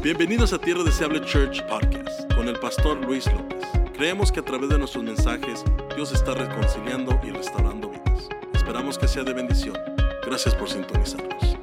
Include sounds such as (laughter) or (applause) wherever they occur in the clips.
Bienvenidos a Tierra Deseable Church Podcast con el pastor Luis López. Creemos que a través de nuestros mensajes Dios está reconciliando y restaurando vidas. Esperamos que sea de bendición. Gracias por sintonizarnos.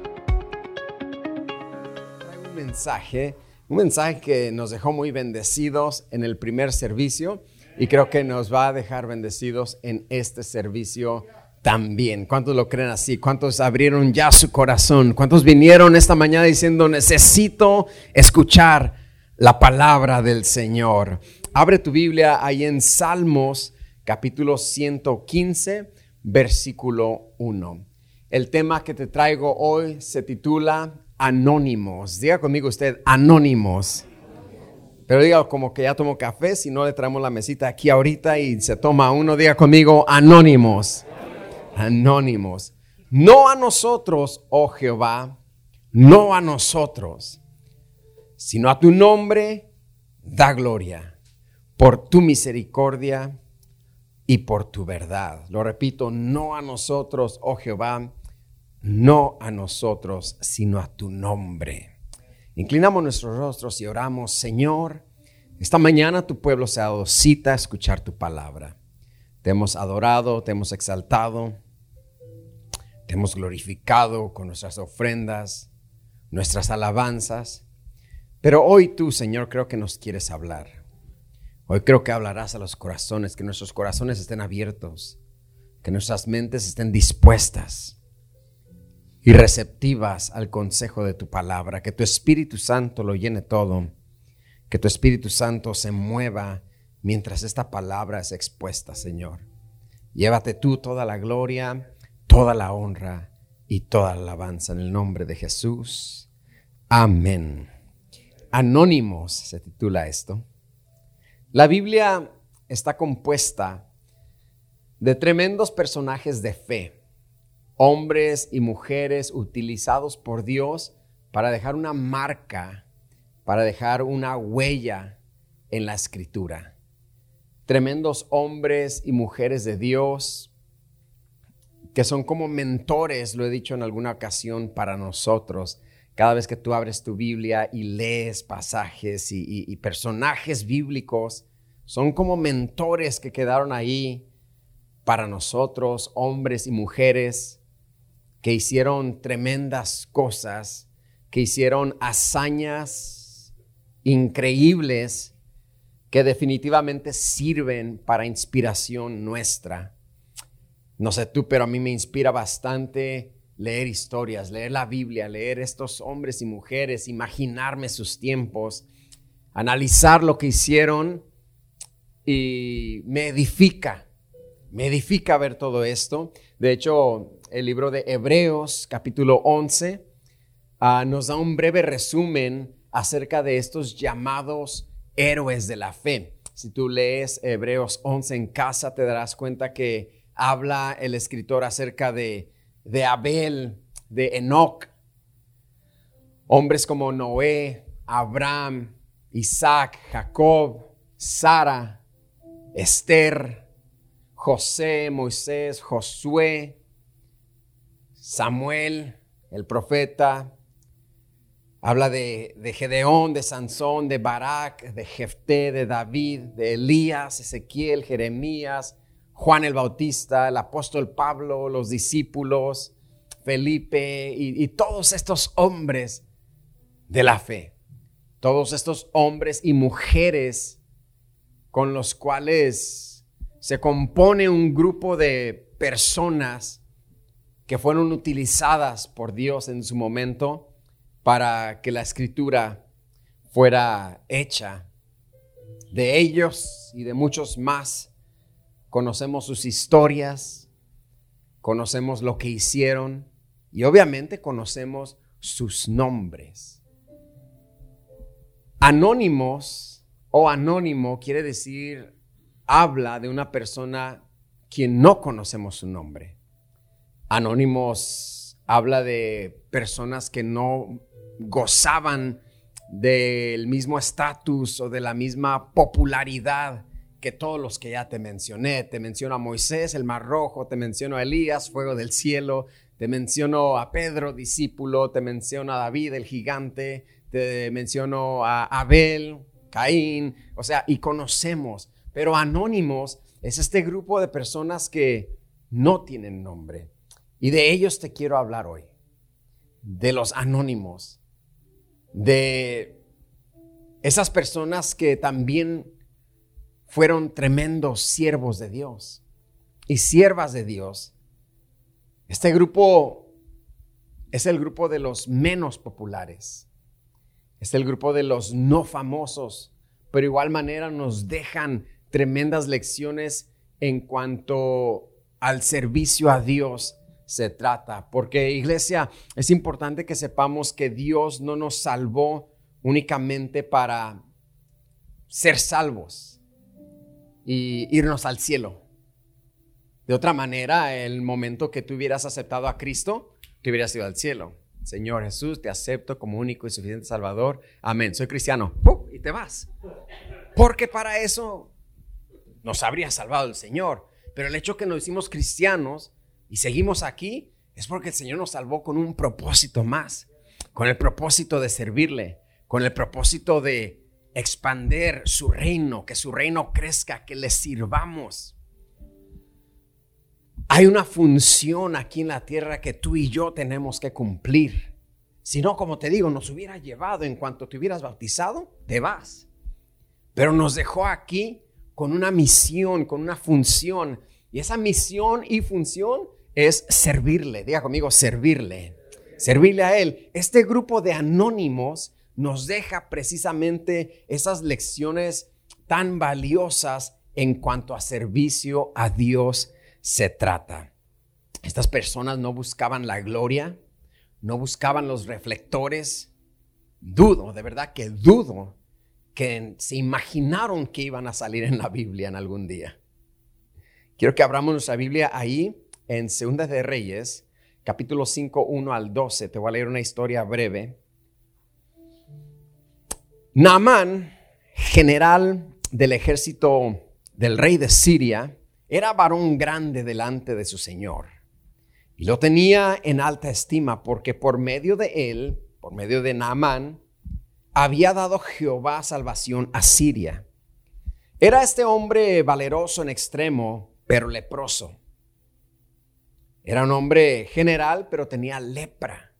Traigo un mensaje, un mensaje que nos dejó muy bendecidos en el primer servicio y creo que nos va a dejar bendecidos en este servicio también. ¿Cuántos lo creen así? ¿Cuántos abrieron ya su corazón? ¿Cuántos vinieron esta mañana diciendo, necesito escuchar la palabra del Señor? Abre tu Biblia ahí en Salmos capítulo 115, versículo 1. El tema que te traigo hoy se titula Anónimos. Diga conmigo usted, Anónimos. Pero diga como que ya tomó café, si no le traemos la mesita aquí ahorita y se toma uno, diga conmigo, Anónimos anónimos. No a nosotros, oh Jehová, no a nosotros, sino a tu nombre da gloria, por tu misericordia y por tu verdad. Lo repito, no a nosotros, oh Jehová, no a nosotros, sino a tu nombre. Inclinamos nuestros rostros y oramos, Señor, esta mañana tu pueblo se ha dado cita a escuchar tu palabra. Te hemos adorado, te hemos exaltado. Te hemos glorificado con nuestras ofrendas, nuestras alabanzas. Pero hoy tú, Señor, creo que nos quieres hablar. Hoy creo que hablarás a los corazones, que nuestros corazones estén abiertos, que nuestras mentes estén dispuestas y receptivas al consejo de tu palabra, que tu Espíritu Santo lo llene todo, que tu Espíritu Santo se mueva mientras esta palabra es expuesta, Señor. Llévate tú toda la gloria toda la honra y toda la alabanza en el nombre de Jesús. Amén. Anónimos se titula esto. La Biblia está compuesta de tremendos personajes de fe, hombres y mujeres utilizados por Dios para dejar una marca, para dejar una huella en la escritura. Tremendos hombres y mujeres de Dios, que son como mentores, lo he dicho en alguna ocasión, para nosotros. Cada vez que tú abres tu Biblia y lees pasajes y, personajes bíblicos, son como mentores que quedaron ahí para nosotros, hombres y mujeres, que hicieron tremendas cosas, que hicieron hazañas increíbles que definitivamente sirven para inspiración nuestra. No sé tú, pero a mí me inspira bastante leer historias, leer la Biblia, leer estos hombres y mujeres, imaginarme sus tiempos, analizar lo que hicieron y me edifica, me edifica ver todo esto. De hecho, el libro de Hebreos capítulo 11 ah, nos da un breve resumen acerca de estos llamados héroes de la fe. Si tú lees Hebreos 11 en casa, te darás cuenta que habla el escritor acerca de, de Abel, de Enoch, hombres como Noé, Abraham, Isaac, Jacob, Sara, Esther, José, Moisés, Josué, Samuel, el profeta, habla de, de, Gedeón, de Sansón, de Barak, de Jefté, de David, de Elías, Ezequiel, Jeremías, Juan el Bautista, el apóstol Pablo, los discípulos, Felipe y, todos estos hombres de la fe, todos estos hombres y mujeres con los cuales se compone un grupo de personas que fueron utilizadas por Dios en su momento para que la escritura fuera hecha. De ellos y de muchos más conocemos sus historias, conocemos lo que hicieron y obviamente conocemos sus nombres. Anónimos o anónimo quiere decir, habla de una persona quien no conocemos su nombre. Anónimos habla de personas que no gozaban del mismo estatus o de la misma popularidad que todos los que ya te mencioné. Te menciono a Moisés, el mar rojo, te menciono a Elías, fuego del cielo, te menciono a Pedro, discípulo, te menciono a David, el gigante, te menciono a Abel, Caín, o sea, y conocemos. Pero anónimos es este grupo de personas que no tienen nombre. Y de ellos te quiero hablar hoy. De los anónimos. De esas personas que también fueron tremendos siervos de Dios y siervas de Dios. Este grupo es el grupo de los menos populares. Es el grupo de los no famosos, pero igual manera nos dejan tremendas lecciones en cuanto al servicio a Dios se trata. Porque iglesia, es importante que sepamos que Dios no nos salvó únicamente para ser salvos y irnos al cielo. De otra manera, el momento que tú hubieras aceptado a Cristo, te hubieras ido al cielo. Señor Jesús, te acepto como único y suficiente Salvador. Amén. Soy cristiano. Y te vas. Porque para eso nos habría salvado el Señor. Pero el hecho que nos hicimos cristianos y seguimos aquí es porque el Señor nos salvó con un propósito más. Con el propósito de servirle. Con el propósito de expander su reino. Que su reino crezca. Que le sirvamos. Hay una función aquí en la tierra que tú y yo tenemos que cumplir. Si no, como te digo, nos hubiera llevado en cuanto te hubieras bautizado, te vas. Pero nos dejó aquí con una misión, con una función. Y esa misión y función es servirle. Diga conmigo, servirle. Servirle a Él. Este grupo de anónimos nos deja precisamente esas lecciones tan valiosas en cuanto a servicio a Dios se trata. Estas personas no buscaban la gloria, no buscaban los reflectores. Dudo, de verdad que dudo que se imaginaron que iban a salir en la Biblia en algún día. Quiero que abramos nuestra Biblia ahí en Segunda de Reyes, capítulo 5, 1 al 12. Te voy a leer una historia breve. Naamán, general del ejército del rey de Siria, era varón grande delante de su Señor y lo tenía en alta estima porque por medio de él, por medio de Naamán, había dado Jehová salvación a Siria. Era este hombre valeroso en extremo, pero leproso. Era un hombre general, pero tenía lepra,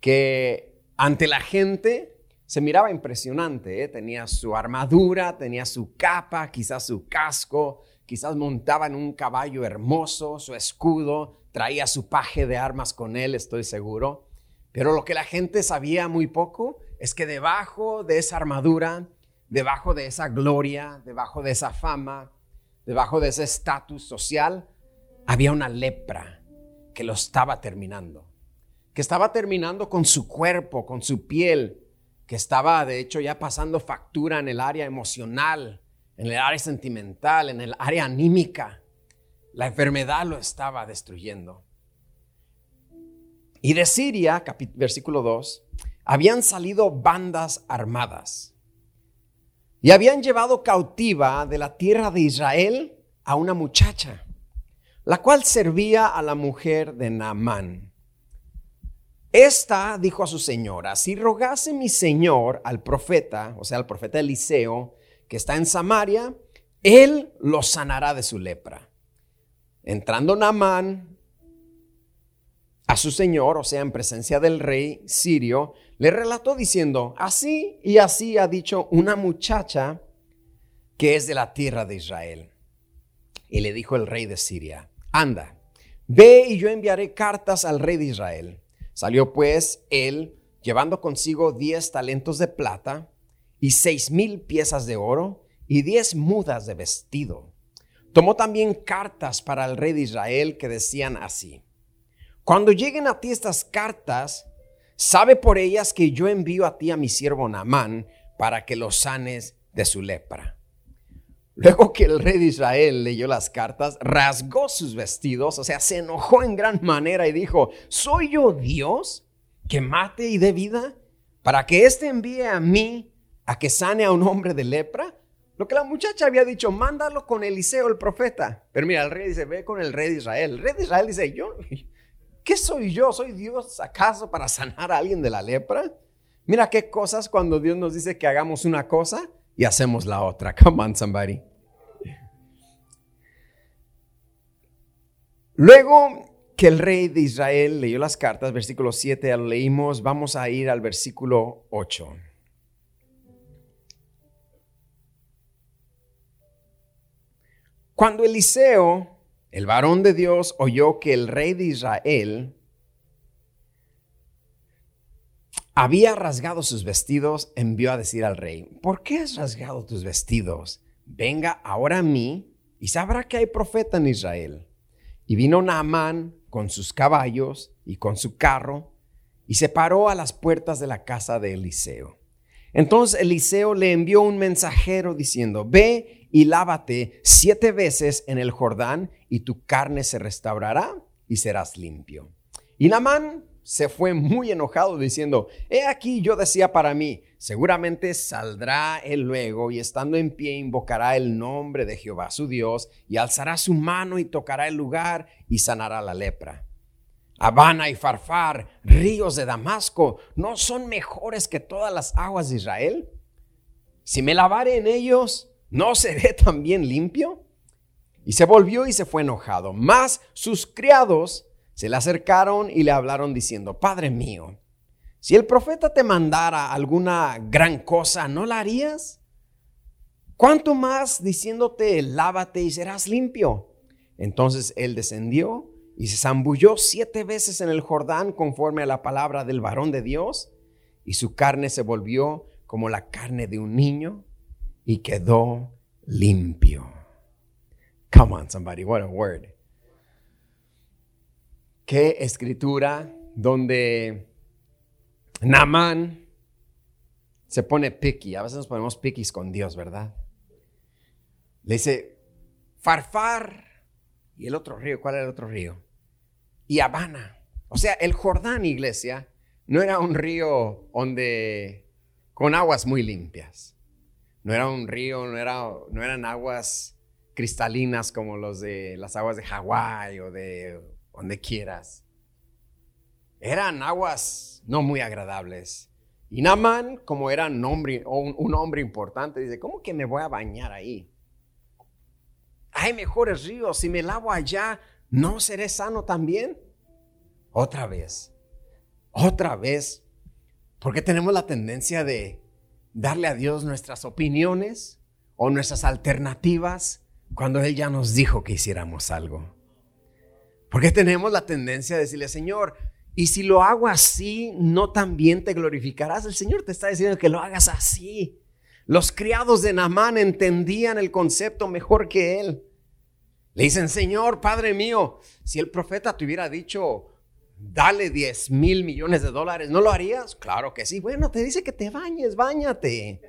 que ante la gente se miraba impresionante. ¿eh? Tenía su armadura, tenía su capa, quizás su casco, quizás montaba en un caballo hermoso, su escudo, traía su paje de armas con él, estoy seguro. Pero lo que la gente sabía muy poco es que debajo de esa armadura, debajo de esa gloria, debajo de esa fama, debajo de ese estatus social, había una lepra que lo estaba terminando, que estaba terminando con su cuerpo, con su piel, que estaba de hecho ya pasando factura en el área emocional, en el área sentimental, en el área anímica. La enfermedad lo estaba destruyendo. Y de Siria, versículo 2, habían salido bandas armadas y habían llevado cautiva de la tierra de Israel a una muchacha, la cual servía a la mujer de Naamán. Esta dijo a su señora, si rogase mi señor al profeta, o sea, al profeta Eliseo, que está en Samaria, él lo sanará de su lepra. Entrando Naamán a su señor, o sea, en presencia del rey sirio, le relató diciendo, así y así ha dicho una muchacha que es de la tierra de Israel. Y le dijo el rey de Siria, anda, ve y yo enviaré cartas al rey de Israel. Salió pues él, llevando consigo diez talentos de plata, y seis mil piezas de oro y diez mudas de vestido. Tomó también cartas para el rey de Israel que decían así, cuando lleguen a ti estas cartas, sabe por ellas que yo envío a ti a mi siervo Naamán para que lo sanes de su lepra. Luego que el rey de Israel leyó las cartas, rasgó sus vestidos, o sea, se enojó en gran manera y dijo, ¿soy yo Dios que mate y dé vida? Para que éste envíe a mí a que sane a un hombre de lepra? Lo que la muchacha había dicho, mándalo con Eliseo el profeta. Pero mira, el rey dice, ve con el rey de Israel. El rey de Israel dice, yo, ¿qué soy yo? ¿Soy Dios acaso para sanar a alguien de la lepra? Mira qué cosas cuando Dios nos dice que hagamos una cosa y hacemos la otra. (laughs) Come on, somebody. Luego que el rey de Israel leyó las cartas, versículo 7 ya lo leímos, vamos a ir al versículo 8. Cuando Eliseo, el varón de Dios, oyó que el rey de Israel había rasgado sus vestidos, envió a decir al rey, ¿por qué has rasgado tus vestidos? Venga ahora a mí y sabrá que hay profeta en Israel. Y vino Naamán con sus caballos y con su carro y se paró a las puertas de la casa de Eliseo. Entonces Eliseo le envió un mensajero diciendo, ve y lávate siete veces en el Jordán y tu carne se restaurará y serás limpio. Y Naamán se fue muy enojado diciendo, he aquí yo decía para mí, seguramente saldrá él luego y estando en pie invocará el nombre de Jehová su Dios y alzará su mano y tocará el lugar y sanará la lepra. Habana y Farfar, ríos de Damasco, ¿no son mejores que todas las aguas de Israel? Si me lavare en ellos, ¿no seré también limpio? Y se volvió y se fue enojado. Mas sus criados se le acercaron y le hablaron diciendo, Padre mío, si el profeta te mandara alguna gran cosa, ¿no la harías? ¿Cuánto más diciéndote, lávate y serás limpio? Entonces él descendió y se zambulló siete veces en el Jordán conforme a la palabra del varón de Dios, y su carne se volvió como la carne de un niño y quedó limpio. Come on, somebody, what a word. Qué escritura donde Namán se pone picky. A veces nos ponemos piquis con Dios, ¿verdad? Le dice, Farfar y el otro río. ¿Cuál era el otro río? Y Habana. O sea, el Jordán, iglesia, no era un río donde con aguas muy limpias. No era un río, no, era, no eran aguas cristalinas como los de las aguas de Hawái o de donde quieras. Eran aguas no muy agradables. Y Naman, como era un hombre, un hombre importante, dice, ¿cómo que me voy a bañar ahí? Hay mejores ríos, si me lavo allá, ¿no seré sano también? Otra vez, otra vez, porque tenemos la tendencia de darle a Dios nuestras opiniones o nuestras alternativas cuando Él ya nos dijo que hiciéramos algo. Porque tenemos la tendencia de decirle, Señor, y si lo hago así, ¿no también te glorificarás? El Señor te está diciendo que lo hagas así. Los criados de Naamán entendían el concepto mejor que él. Le dicen, Señor, Padre mío, si el profeta te hubiera dicho, dale 10 mil millones de dólares, ¿no lo harías? Claro que sí. Bueno, te dice que te bañes, bañate.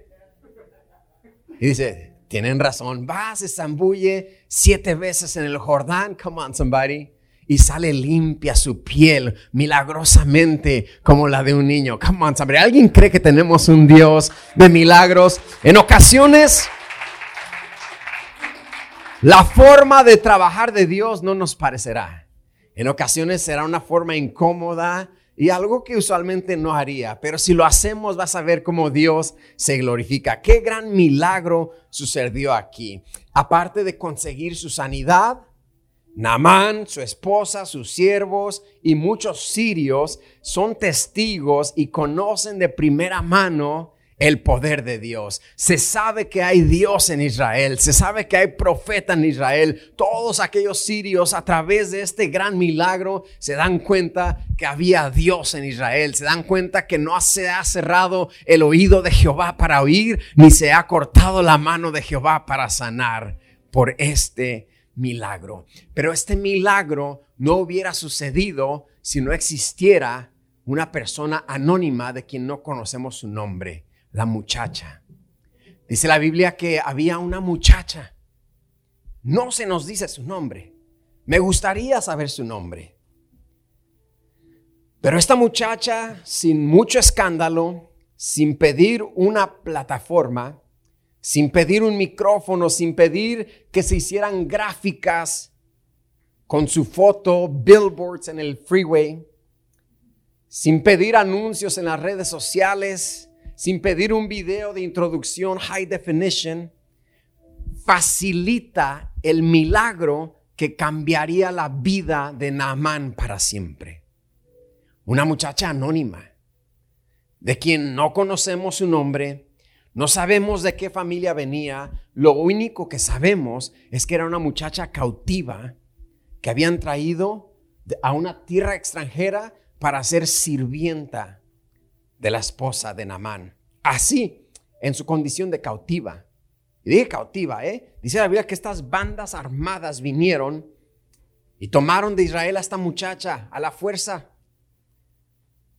Y dice, tienen razón, va, se zambulle siete veces en el Jordán. Come on, somebody y sale limpia su piel milagrosamente como la de un niño. Come on, somebody. ¿Alguien cree que tenemos un Dios de milagros? En ocasiones, la forma de trabajar de Dios no nos parecerá. En ocasiones será una forma incómoda y algo que usualmente no haría. Pero si lo hacemos, vas a ver cómo Dios se glorifica. Qué gran milagro sucedió aquí. Aparte de conseguir su sanidad, Naamán, su esposa, sus siervos y muchos sirios son testigos y conocen de primera mano el poder de Dios. Se sabe que hay Dios en Israel, se sabe que hay profeta en Israel. Todos aquellos sirios a través de este gran milagro se dan cuenta que había Dios en Israel, se dan cuenta que no se ha cerrado el oído de Jehová para oír, ni se ha cortado la mano de Jehová para sanar por este milagro. Pero este milagro no hubiera sucedido si no existiera una persona anónima de quien no conocemos su nombre, la muchacha. Dice la Biblia que había una muchacha. No se nos dice su nombre. Me gustaría saber su nombre. Pero esta muchacha, sin mucho escándalo, sin pedir una plataforma, sin pedir un micrófono, sin pedir que se hicieran gráficas con su foto, billboards en el freeway, sin pedir anuncios en las redes sociales, sin pedir un video de introducción high definition, facilita el milagro que cambiaría la vida de Naamán para siempre. Una muchacha anónima, de quien no conocemos su nombre, no sabemos de qué familia venía, lo único que sabemos es que era una muchacha cautiva que habían traído a una tierra extranjera para ser sirvienta de la esposa de Naamán. Así, en su condición de cautiva. Y dije cautiva, ¿eh? Dice la Biblia que estas bandas armadas vinieron y tomaron de Israel a esta muchacha a la fuerza.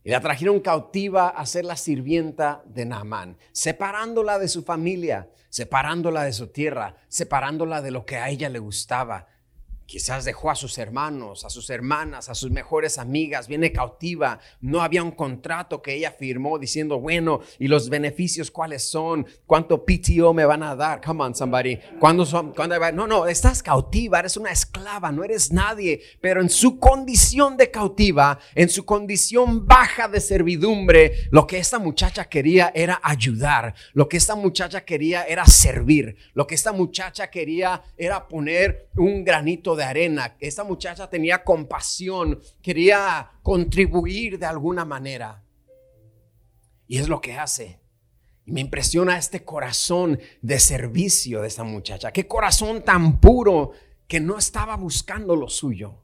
Y la trajeron cautiva a ser la sirvienta de Naamán, separándola de su familia, separándola de su tierra, separándola de lo que a ella le gustaba, Quizás dejó a sus hermanos, a sus hermanas, a sus mejores amigas, viene cautiva. No había un contrato que ella firmó diciendo, bueno, ¿y los beneficios cuáles son? ¿Cuánto PTO me van a dar? Come on, somebody. ¿Cuándo son? No, no, estás cautiva, eres una esclava, no eres nadie. Pero en su condición de cautiva, en su condición baja de servidumbre, lo que esta muchacha quería era ayudar. Lo que esta muchacha quería era servir. Lo que esta muchacha quería era poner un granito de arena. Esta muchacha tenía compasión, quería contribuir de alguna manera. Y es lo que hace. Me impresiona este corazón de servicio de esta muchacha. Qué corazón tan puro que no estaba buscando lo suyo.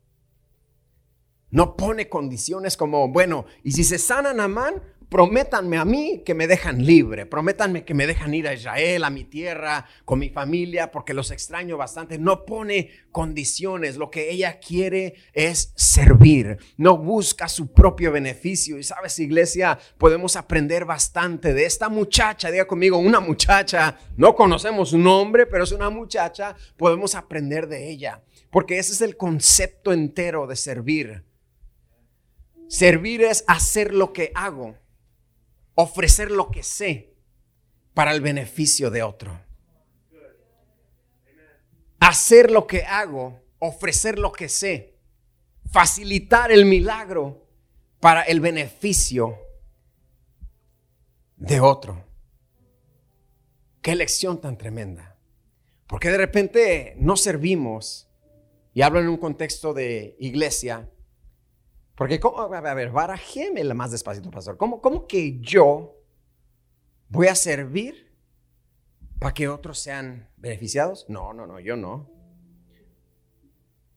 No pone condiciones como, bueno, y si se sana Namán, prométanme a mí que me dejan libre, prométanme que me dejan ir a Israel, a mi tierra, con mi familia, porque los extraño bastante. No pone condiciones, lo que ella quiere es servir, no busca su propio beneficio. Y sabes, iglesia, podemos aprender bastante de esta muchacha, diga conmigo, una muchacha, no conocemos su nombre, pero es una muchacha, podemos aprender de ella, porque ese es el concepto entero de servir. Servir es hacer lo que hago ofrecer lo que sé para el beneficio de otro. Hacer lo que hago, ofrecer lo que sé, facilitar el milagro para el beneficio de otro. Qué lección tan tremenda. Porque de repente no servimos, y hablo en un contexto de iglesia, porque, ¿cómo? a ver, barajémela más despacito, pastor. ¿Cómo, ¿Cómo que yo voy a servir para que otros sean beneficiados? No, no, no, yo no.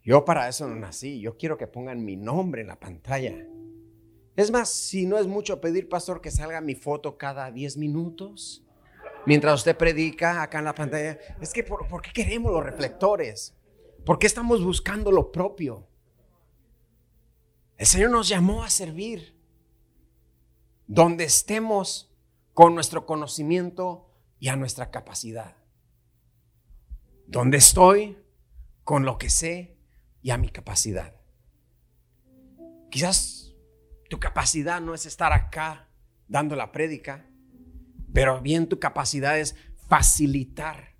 Yo para eso no nací. Yo quiero que pongan mi nombre en la pantalla. Es más, si no es mucho pedir, pastor, que salga mi foto cada 10 minutos. Mientras usted predica acá en la pantalla. Es que, ¿por, ¿por qué queremos los reflectores? ¿Por qué estamos buscando lo propio? El Señor nos llamó a servir. Donde estemos con nuestro conocimiento y a nuestra capacidad. Donde estoy con lo que sé y a mi capacidad. Quizás tu capacidad no es estar acá dando la prédica, pero bien tu capacidad es facilitar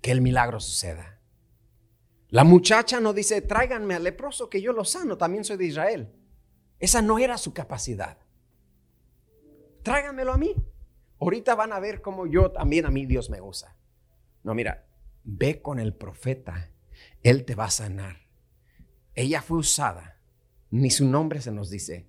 que el milagro suceda. La muchacha no dice, tráiganme al leproso que yo lo sano, también soy de Israel. Esa no era su capacidad. Tráiganmelo a mí. Ahorita van a ver cómo yo también a mí Dios me usa. No, mira, ve con el profeta, él te va a sanar. Ella fue usada, ni su nombre se nos dice,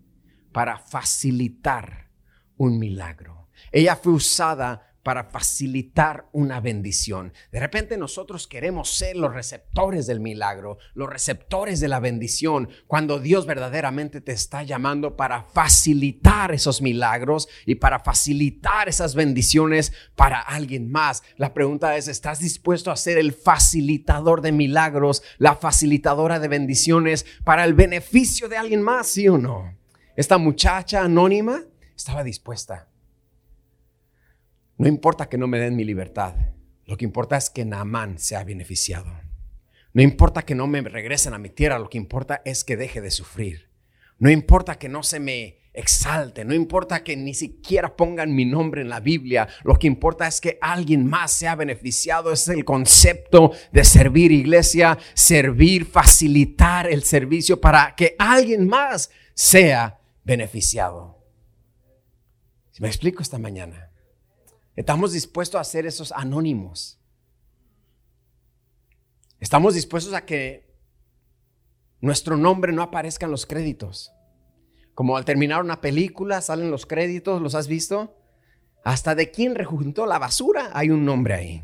para facilitar un milagro. Ella fue usada para facilitar una bendición. De repente nosotros queremos ser los receptores del milagro, los receptores de la bendición, cuando Dios verdaderamente te está llamando para facilitar esos milagros y para facilitar esas bendiciones para alguien más. La pregunta es, ¿estás dispuesto a ser el facilitador de milagros, la facilitadora de bendiciones para el beneficio de alguien más, sí o no? Esta muchacha anónima estaba dispuesta. No importa que no me den mi libertad. Lo que importa es que Naamán sea beneficiado. No importa que no me regresen a mi tierra. Lo que importa es que deje de sufrir. No importa que no se me exalte. No importa que ni siquiera pongan mi nombre en la Biblia. Lo que importa es que alguien más sea beneficiado. Es el concepto de servir iglesia. Servir, facilitar el servicio para que alguien más sea beneficiado. Me explico esta mañana, estamos dispuestos a ser esos anónimos. Estamos dispuestos a que nuestro nombre no aparezca en los créditos. Como al terminar una película salen los créditos, ¿los has visto? Hasta de quién rejuntó la basura hay un nombre ahí.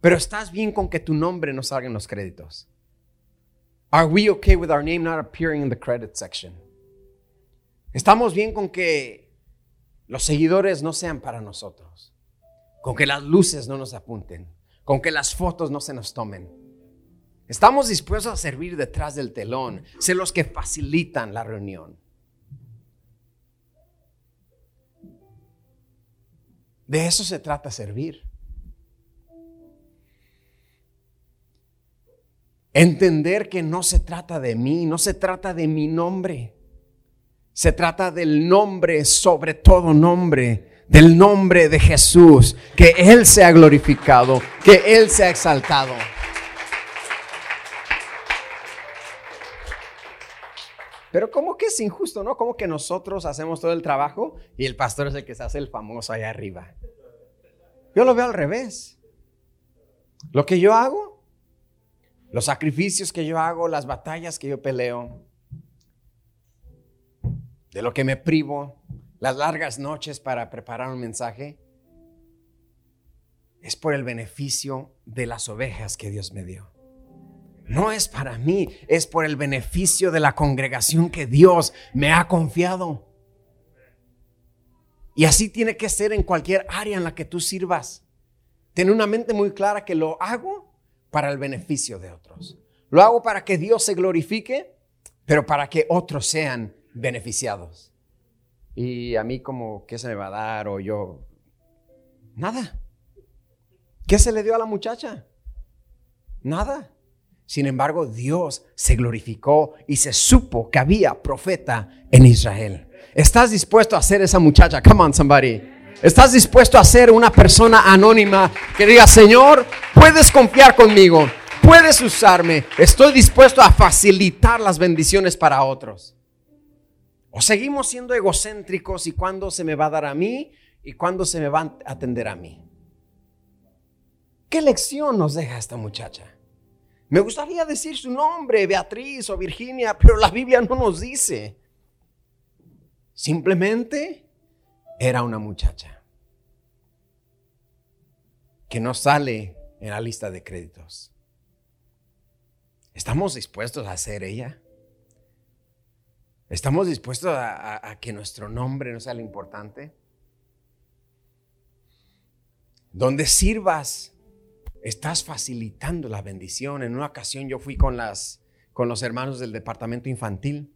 Pero estás bien con que tu nombre no salga en los créditos. Are we okay with our name not appearing in the credit section? Estamos bien con que los seguidores no sean para nosotros. Con que las luces no nos apunten. Con que las fotos no se nos tomen. Estamos dispuestos a servir detrás del telón, ser los que facilitan la reunión. De eso se trata servir. Entender que no se trata de mí, no se trata de mi nombre. Se trata del nombre sobre todo nombre, del nombre de Jesús, que Él sea glorificado, que Él sea exaltado. Pero ¿cómo que es injusto, no? ¿Cómo que nosotros hacemos todo el trabajo y el pastor es el que se hace el famoso allá arriba? Yo lo veo al revés. Lo que yo hago, los sacrificios que yo hago, las batallas que yo peleo, de lo que me privo, las largas noches para preparar un mensaje, es por el beneficio de las ovejas que Dios me dio. No es para mí, es por el beneficio de la congregación que Dios me ha confiado. Y así tiene que ser en cualquier área en la que tú sirvas. Tener una mente muy clara que lo hago para el beneficio de otros. Lo hago para que Dios se glorifique, pero para que otros sean beneficiados. Y a mí como, ¿qué se me va a dar? O yo, nada. ¿Qué se le dio a la muchacha? Nada. Sin embargo, Dios se glorificó y se supo que había profeta en Israel. ¿Estás dispuesto a ser esa muchacha? Come on, somebody. ¿Estás dispuesto a ser una persona anónima que diga, Señor, puedes confiar conmigo, puedes usarme, estoy dispuesto a facilitar las bendiciones para otros? ¿O seguimos siendo egocéntricos y cuándo se me va a dar a mí y cuándo se me va a atender a mí? ¿Qué lección nos deja esta muchacha? Me gustaría decir su nombre, Beatriz o Virginia, pero la Biblia no nos dice. Simplemente era una muchacha que no sale en la lista de créditos. ¿Estamos dispuestos a ser ella? ¿Estamos dispuestos a, que nuestro nombre no sea lo importante? Donde sirvas estás facilitando la bendición. En una ocasión yo fui con, las, con los hermanos del departamento infantil,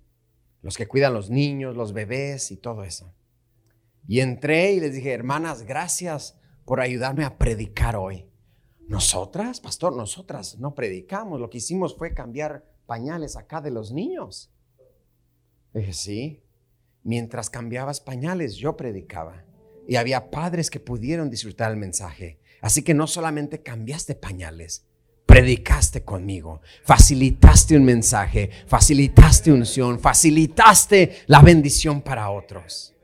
los que cuidan los niños, los bebés y todo eso. Y entré y les dije, hermanas, gracias por ayudarme a predicar hoy. Nosotras, pastor, nosotras no predicamos. Lo que hicimos fue cambiar pañales acá de los niños. Dije, sí. Mientras cambiabas pañales, yo predicaba. Y había padres que pudieron disfrutar el mensaje. Así que no solamente cambiaste pañales, predicaste conmigo, facilitaste un mensaje, facilitaste unción, facilitaste la bendición para otros.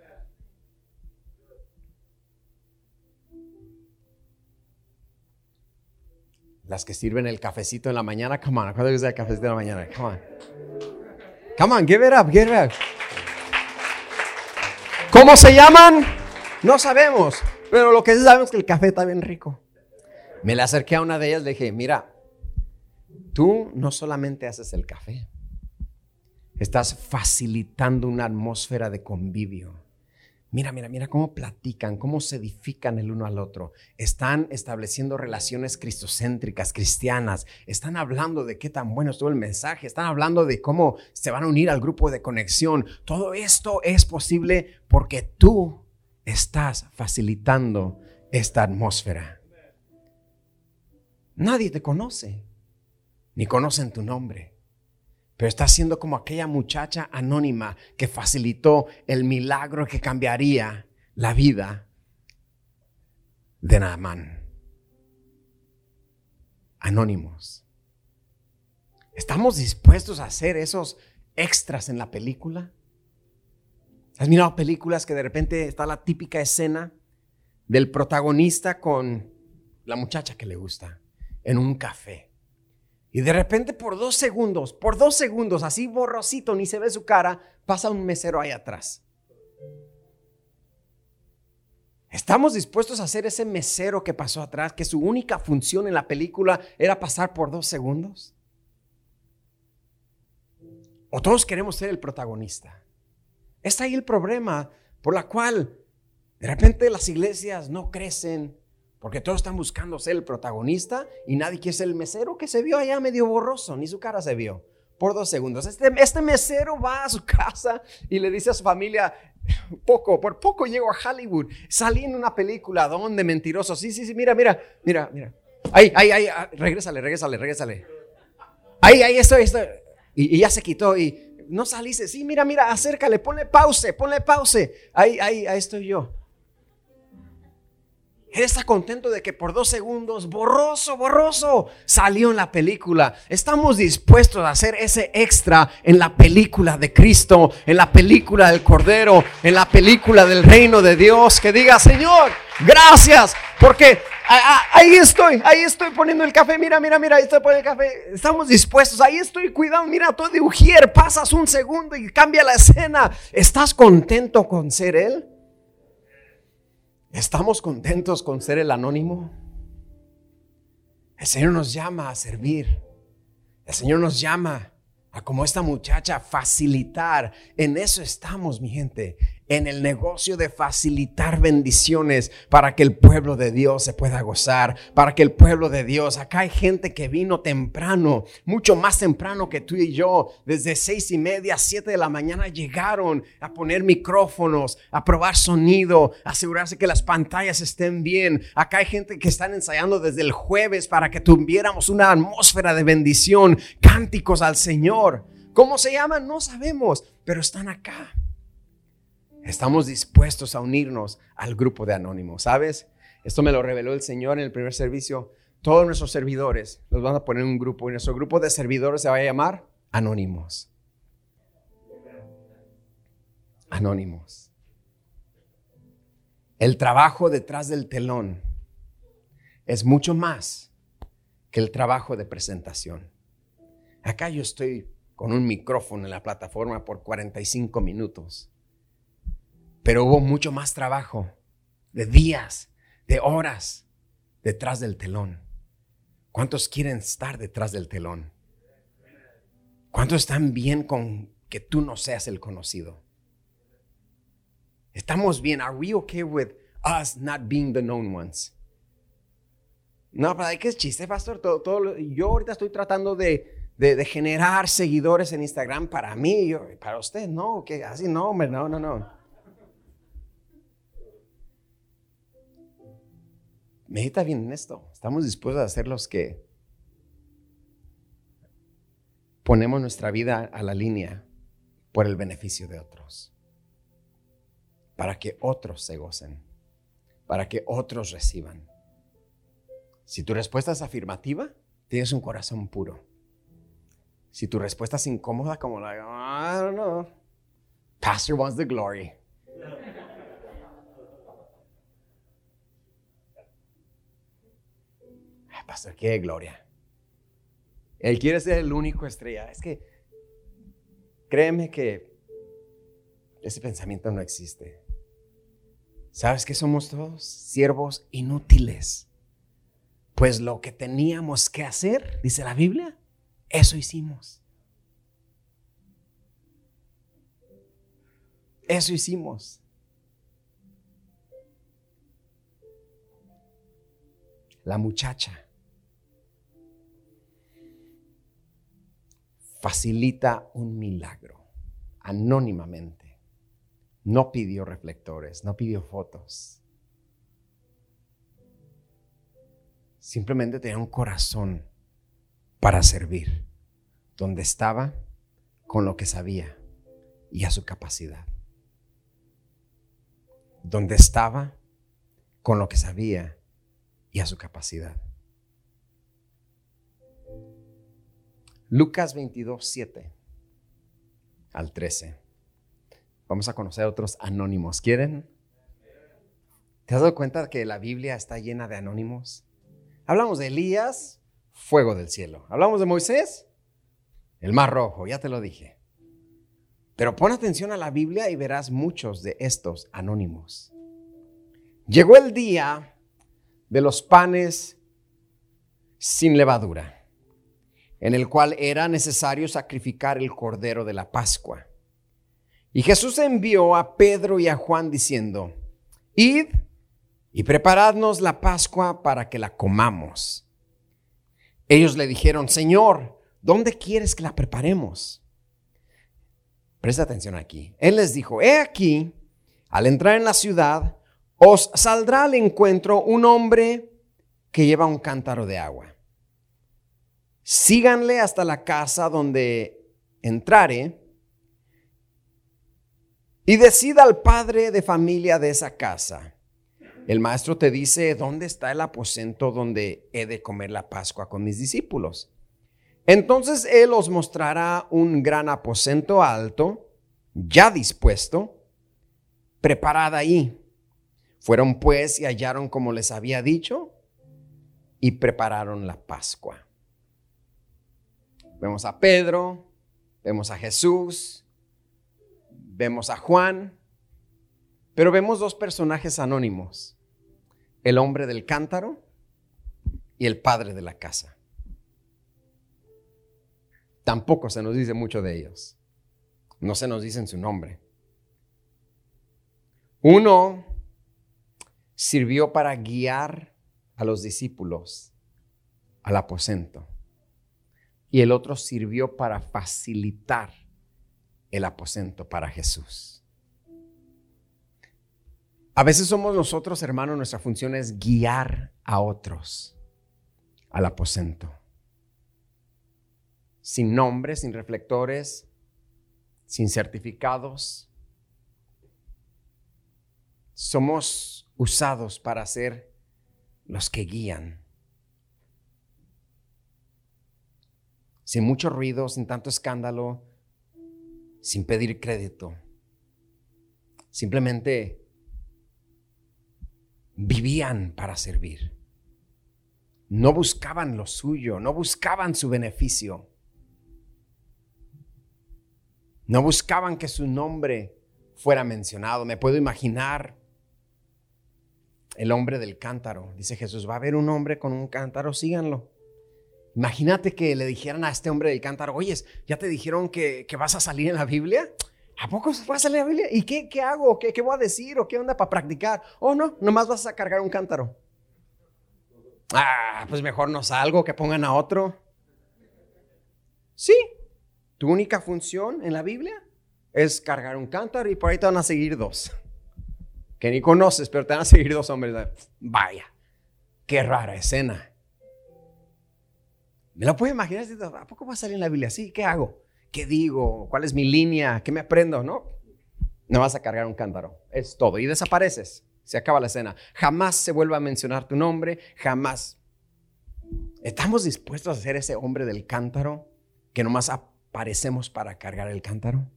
Las que sirven el cafecito en la mañana, come on, ¿cuándo es el cafecito en la mañana? Come on. Come on, give it up, give it up. ¿Cómo se llaman? No sabemos. Pero lo que sí sabemos es que el café está bien rico. Me le acerqué a una de ellas le dije, mira, tú no solamente haces el café, estás facilitando una atmósfera de convivio. Mira, mira, mira cómo platican, cómo se edifican el uno al otro. Están estableciendo relaciones cristocéntricas, cristianas. Están hablando de qué tan bueno estuvo el mensaje. Están hablando de cómo se van a unir al grupo de conexión. Todo esto es posible porque tú estás facilitando esta atmósfera. Nadie te conoce, ni conocen tu nombre, pero estás siendo como aquella muchacha anónima que facilitó el milagro que cambiaría la vida de Naamán. Anónimos. ¿Estamos dispuestos a hacer esos extras en la película? ¿Has mirado películas que de repente está la típica escena del protagonista con la muchacha que le gusta en un café? Y de repente por dos segundos, por dos segundos, así borrosito, ni se ve su cara, pasa un mesero ahí atrás. ¿Estamos dispuestos a ser ese mesero que pasó atrás, que su única función en la película era pasar por dos segundos? ¿O todos queremos ser el protagonista? Es ahí el problema por la cual de repente las iglesias no crecen, porque todos están buscando ser el protagonista y nadie quiere ser el mesero que se vio allá medio borroso, ni su cara se vio por dos segundos. Este, este mesero va a su (laughs) casa y le dice a su familia, poco, por poco llego a Hollywood, salí en una película donde mentiroso, sí, sí, sí, mira, mira, mira, mira. Ahí, ahí, ahí, ah, regrésale, regrésale, regrésale. Ahí, ahí estoy, estoy. Y, y ya se quitó y no saliste, sí, mira, mira, acércale, ponle pause, ponle pause. Ahí, ahí, ahí estoy yo. Él está contento de que por dos segundos, borroso, borroso, salió en la película. Estamos dispuestos a hacer ese extra en la película de Cristo, en la película del Cordero, en la película del reino de Dios. Que diga, Señor, gracias, porque ahí estoy, ahí estoy poniendo el café. Mira, mira, mira, ahí estoy poniendo el café. Estamos dispuestos, ahí estoy cuidando. Mira, todo de Ujier, pasas un segundo y cambia la escena. ¿Estás contento con ser Él? ¿Estamos contentos con ser el anónimo? El Señor nos llama a servir. El Señor nos llama a como esta muchacha facilitar. En eso estamos, mi gente en el negocio de facilitar bendiciones para que el pueblo de Dios se pueda gozar, para que el pueblo de Dios, acá hay gente que vino temprano, mucho más temprano que tú y yo, desde seis y media, siete de la mañana llegaron a poner micrófonos, a probar sonido, asegurarse que las pantallas estén bien. Acá hay gente que están ensayando desde el jueves para que tuviéramos una atmósfera de bendición, cánticos al Señor. ¿Cómo se llaman? No sabemos, pero están acá estamos dispuestos a unirnos al grupo de anónimos, ¿sabes? Esto me lo reveló el Señor en el primer servicio. Todos nuestros servidores los van a poner en un grupo y nuestro grupo de servidores se va a llamar Anónimos. Anónimos. El trabajo detrás del telón es mucho más que el trabajo de presentación. Acá yo estoy con un micrófono en la plataforma por 45 minutos pero hubo mucho más trabajo, de días, de horas, detrás del telón. ¿Cuántos quieren estar detrás del telón? ¿Cuántos están bien con que tú no seas el conocido? Estamos bien. Are we okay with us not being the known ones? No, para qué chiste, pastor. Todo, todo, yo ahorita estoy tratando de, de, generar seguidores en Instagram para mí, yo, para usted, no, que así no, hombre, no, no, no. Medita bien en esto. Estamos dispuestos a ser los que ponemos nuestra vida a la línea por el beneficio de otros. Para que otros se gocen. Para que otros reciban. Si tu respuesta es afirmativa, tienes un corazón puro. Si tu respuesta es incómoda, como la, I don't know, Pastor wants the glory. Pastor, qué gloria. Él quiere ser el único estrella. Es que, créeme que ese pensamiento no existe. ¿Sabes que somos todos? Siervos inútiles. Pues lo que teníamos que hacer, dice la Biblia, eso hicimos. Eso hicimos. La muchacha facilita un milagro anónimamente. No pidió reflectores, no pidió fotos. Simplemente tenía un corazón para servir, donde estaba, con lo que sabía y a su capacidad. Donde estaba, con lo que sabía y a su capacidad. Lucas 22, 7 al 13. Vamos a conocer otros anónimos. ¿Quieren? ¿Te has dado cuenta que la Biblia está llena de anónimos? Hablamos de Elías, fuego del cielo. Hablamos de Moisés, el mar rojo, ya te lo dije. Pero pon atención a la Biblia y verás muchos de estos anónimos. Llegó el día de los panes sin levadura, en el cual era necesario sacrificar el cordero de la Pascua. Y Jesús envió a Pedro y a Juan diciendo, Id y preparadnos la Pascua para que la comamos. Ellos le dijeron, Señor, ¿dónde quieres que la preparemos? Presta atención aquí. Él les dijo, he aquí, al entrar en la ciudad, os saldrá al encuentro un hombre que lleva un cántaro de agua. Síganle hasta la casa donde entrare y decida al padre de familia de esa casa el maestro te dice, ¿dónde está el aposento donde he de comer la Pascua con mis discípulos? Entonces él os mostrará un gran aposento alto, ya dispuesto, preparada ahí. Fueron pues y hallaron como les había dicho y prepararon la Pascua. Vemos a Pedro, vemos a Jesús, vemos a Juan, pero vemos dos personajes anónimos, el hombre del cántaro y el padre de la casa. Tampoco se nos dice mucho de ellos. No se nos dice en su nombre. Uno sirvió para guiar a los discípulos al aposento y el otro sirvió para facilitar el aposento para Jesús. A veces somos nosotros, hermanos, nuestra función es guiar a otros al aposento. Sin nombres, sin reflectores, sin certificados. Somos usados para ser los que guían. Sin mucho ruido, sin tanto escándalo, sin pedir crédito. Simplemente vivían para servir. No buscaban lo suyo, no buscaban su beneficio. No buscaban que su nombre fuera mencionado. Me puedo imaginar el hombre del cántaro. Dice Jesús, va a haber un hombre con un cántaro, síganlo. Imagínate que le dijeran a este hombre del cántaro, oyes, ¿ya te dijeron que, que vas a salir en la Biblia? ¿A poco vas a salir la Biblia? ¿Y qué, qué hago? ¿Qué, ¿Qué voy a decir? ¿O qué onda para practicar? Oh, no, nomás vas a cargar un cántaro. Ah, pues mejor no salgo, que pongan a otro. Sí, tu única función en la Biblia es cargar un cántaro y por ahí te van a seguir dos. Que ni conoces, pero te van a seguir dos hombres. Vaya, qué rara escena. ¿Me la puedo imaginar? ¿A poco va a salir en la Biblia? Sí, ¿qué hago? ¿Qué digo? ¿Cuál es mi línea? ¿Qué me aprendo? No, no vas a cargar un cántaro. Es todo. Y desapareces. Se acaba la escena. Jamás se vuelve a mencionar tu nombre. Jamás. ¿Estamos dispuestos a ser ese hombre del cántaro que nomás aparecemos para cargar el cántaro?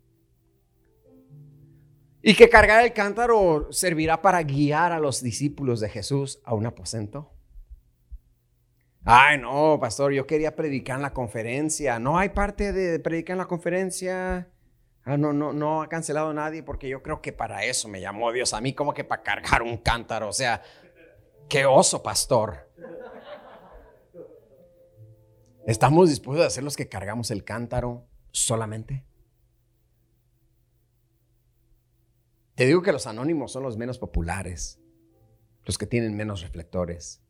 Y que cargar el cántaro servirá para guiar a los discípulos de Jesús a un aposento. Ay, no, pastor, yo quería predicar en la conferencia. No hay parte de predicar en la conferencia. Ah, no, no, no ha cancelado nadie porque yo creo que para eso me llamó Dios a mí, como que para cargar un cántaro. O sea, qué oso, pastor. ¿Estamos dispuestos a ser los que cargamos el cántaro solamente? Te digo que los anónimos son los menos populares, los que tienen menos reflectores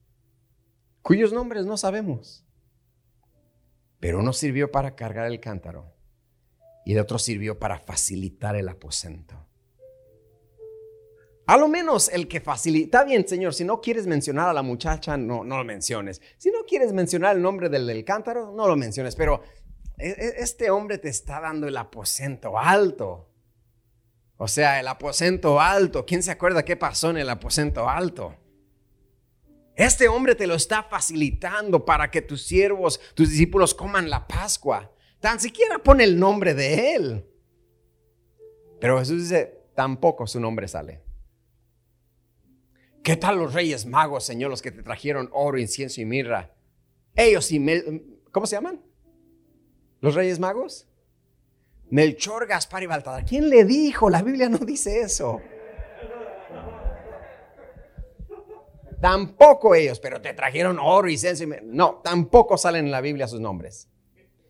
cuyos nombres no sabemos. Pero uno sirvió para cargar el cántaro y el otro sirvió para facilitar el aposento. A lo menos el que facilita, está bien, Señor, si no quieres mencionar a la muchacha, no, no lo menciones. Si no quieres mencionar el nombre del, del cántaro, no lo menciones. Pero e, e, este hombre te está dando el aposento alto. O sea, el aposento alto. ¿Quién se acuerda qué pasó en el aposento alto? Este hombre te lo está facilitando para que tus siervos, tus discípulos coman la Pascua. Tan siquiera pone el nombre de él. Pero Jesús dice, tampoco su nombre sale. ¿Qué tal los reyes magos, Señor, los que te trajeron oro, incienso y mirra? Ellos y... ¿Cómo se llaman? ¿Los reyes magos? Melchor, Gaspar y Baltasar. ¿Quién le dijo? La Biblia no dice eso. Tampoco ellos, pero te trajeron oro y incienso. Y no, tampoco salen en la Biblia sus nombres.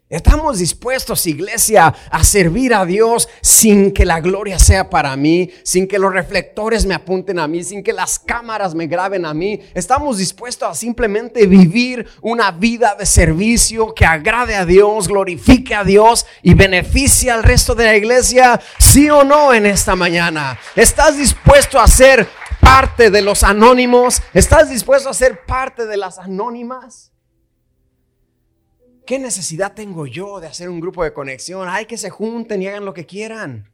Estamos dispuestos, iglesia, a servir a Dios sin que la gloria sea para mí, sin que los reflectores me apunten a mí, sin que las cámaras me graben a mí. Estamos dispuestos a simplemente vivir una vida de servicio que agrade a Dios, glorifique a Dios y beneficie al resto de la iglesia, sí o no en esta mañana. ¿Estás dispuesto a ser parte de los anónimos? ¿Estás dispuesto a ser parte de las anónimas? ¿Qué necesidad tengo yo de hacer un grupo de conexión? Hay que se junten y hagan lo que quieran.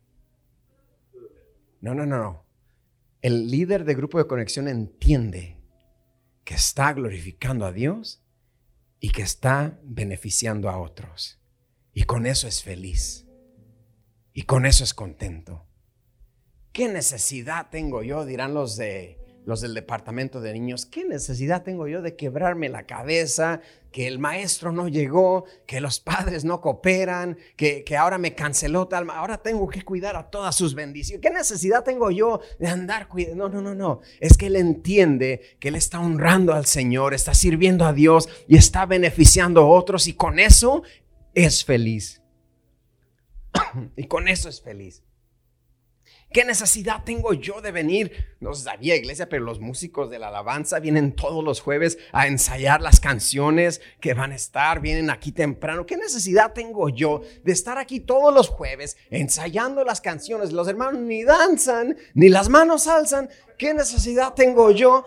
No, no, no, no. El líder de grupo de conexión entiende que está glorificando a Dios y que está beneficiando a otros. Y con eso es feliz. Y con eso es contento. ¿Qué necesidad tengo yo? Dirán los de los del departamento de niños, ¿qué necesidad tengo yo de quebrarme la cabeza? Que el maestro no llegó, que los padres no cooperan, que, ahora me canceló tal, ahora tengo que cuidar a todas sus bendiciones. ¿Qué necesidad tengo yo de andar cuidando? No, no, no, no. Es que él entiende que él está honrando al Señor, está sirviendo a Dios y está beneficiando a otros y con eso es feliz. (coughs) y con eso es feliz. ¿Qué necesidad tengo yo de venir? No sabía iglesia, pero los músicos de la alabanza vienen todos los jueves a ensayar las canciones que van a estar, vienen aquí temprano. ¿Qué necesidad tengo yo de estar aquí todos los jueves ensayando las canciones? Los hermanos ni danzan, ni las manos alzan. ¿Qué necesidad tengo yo?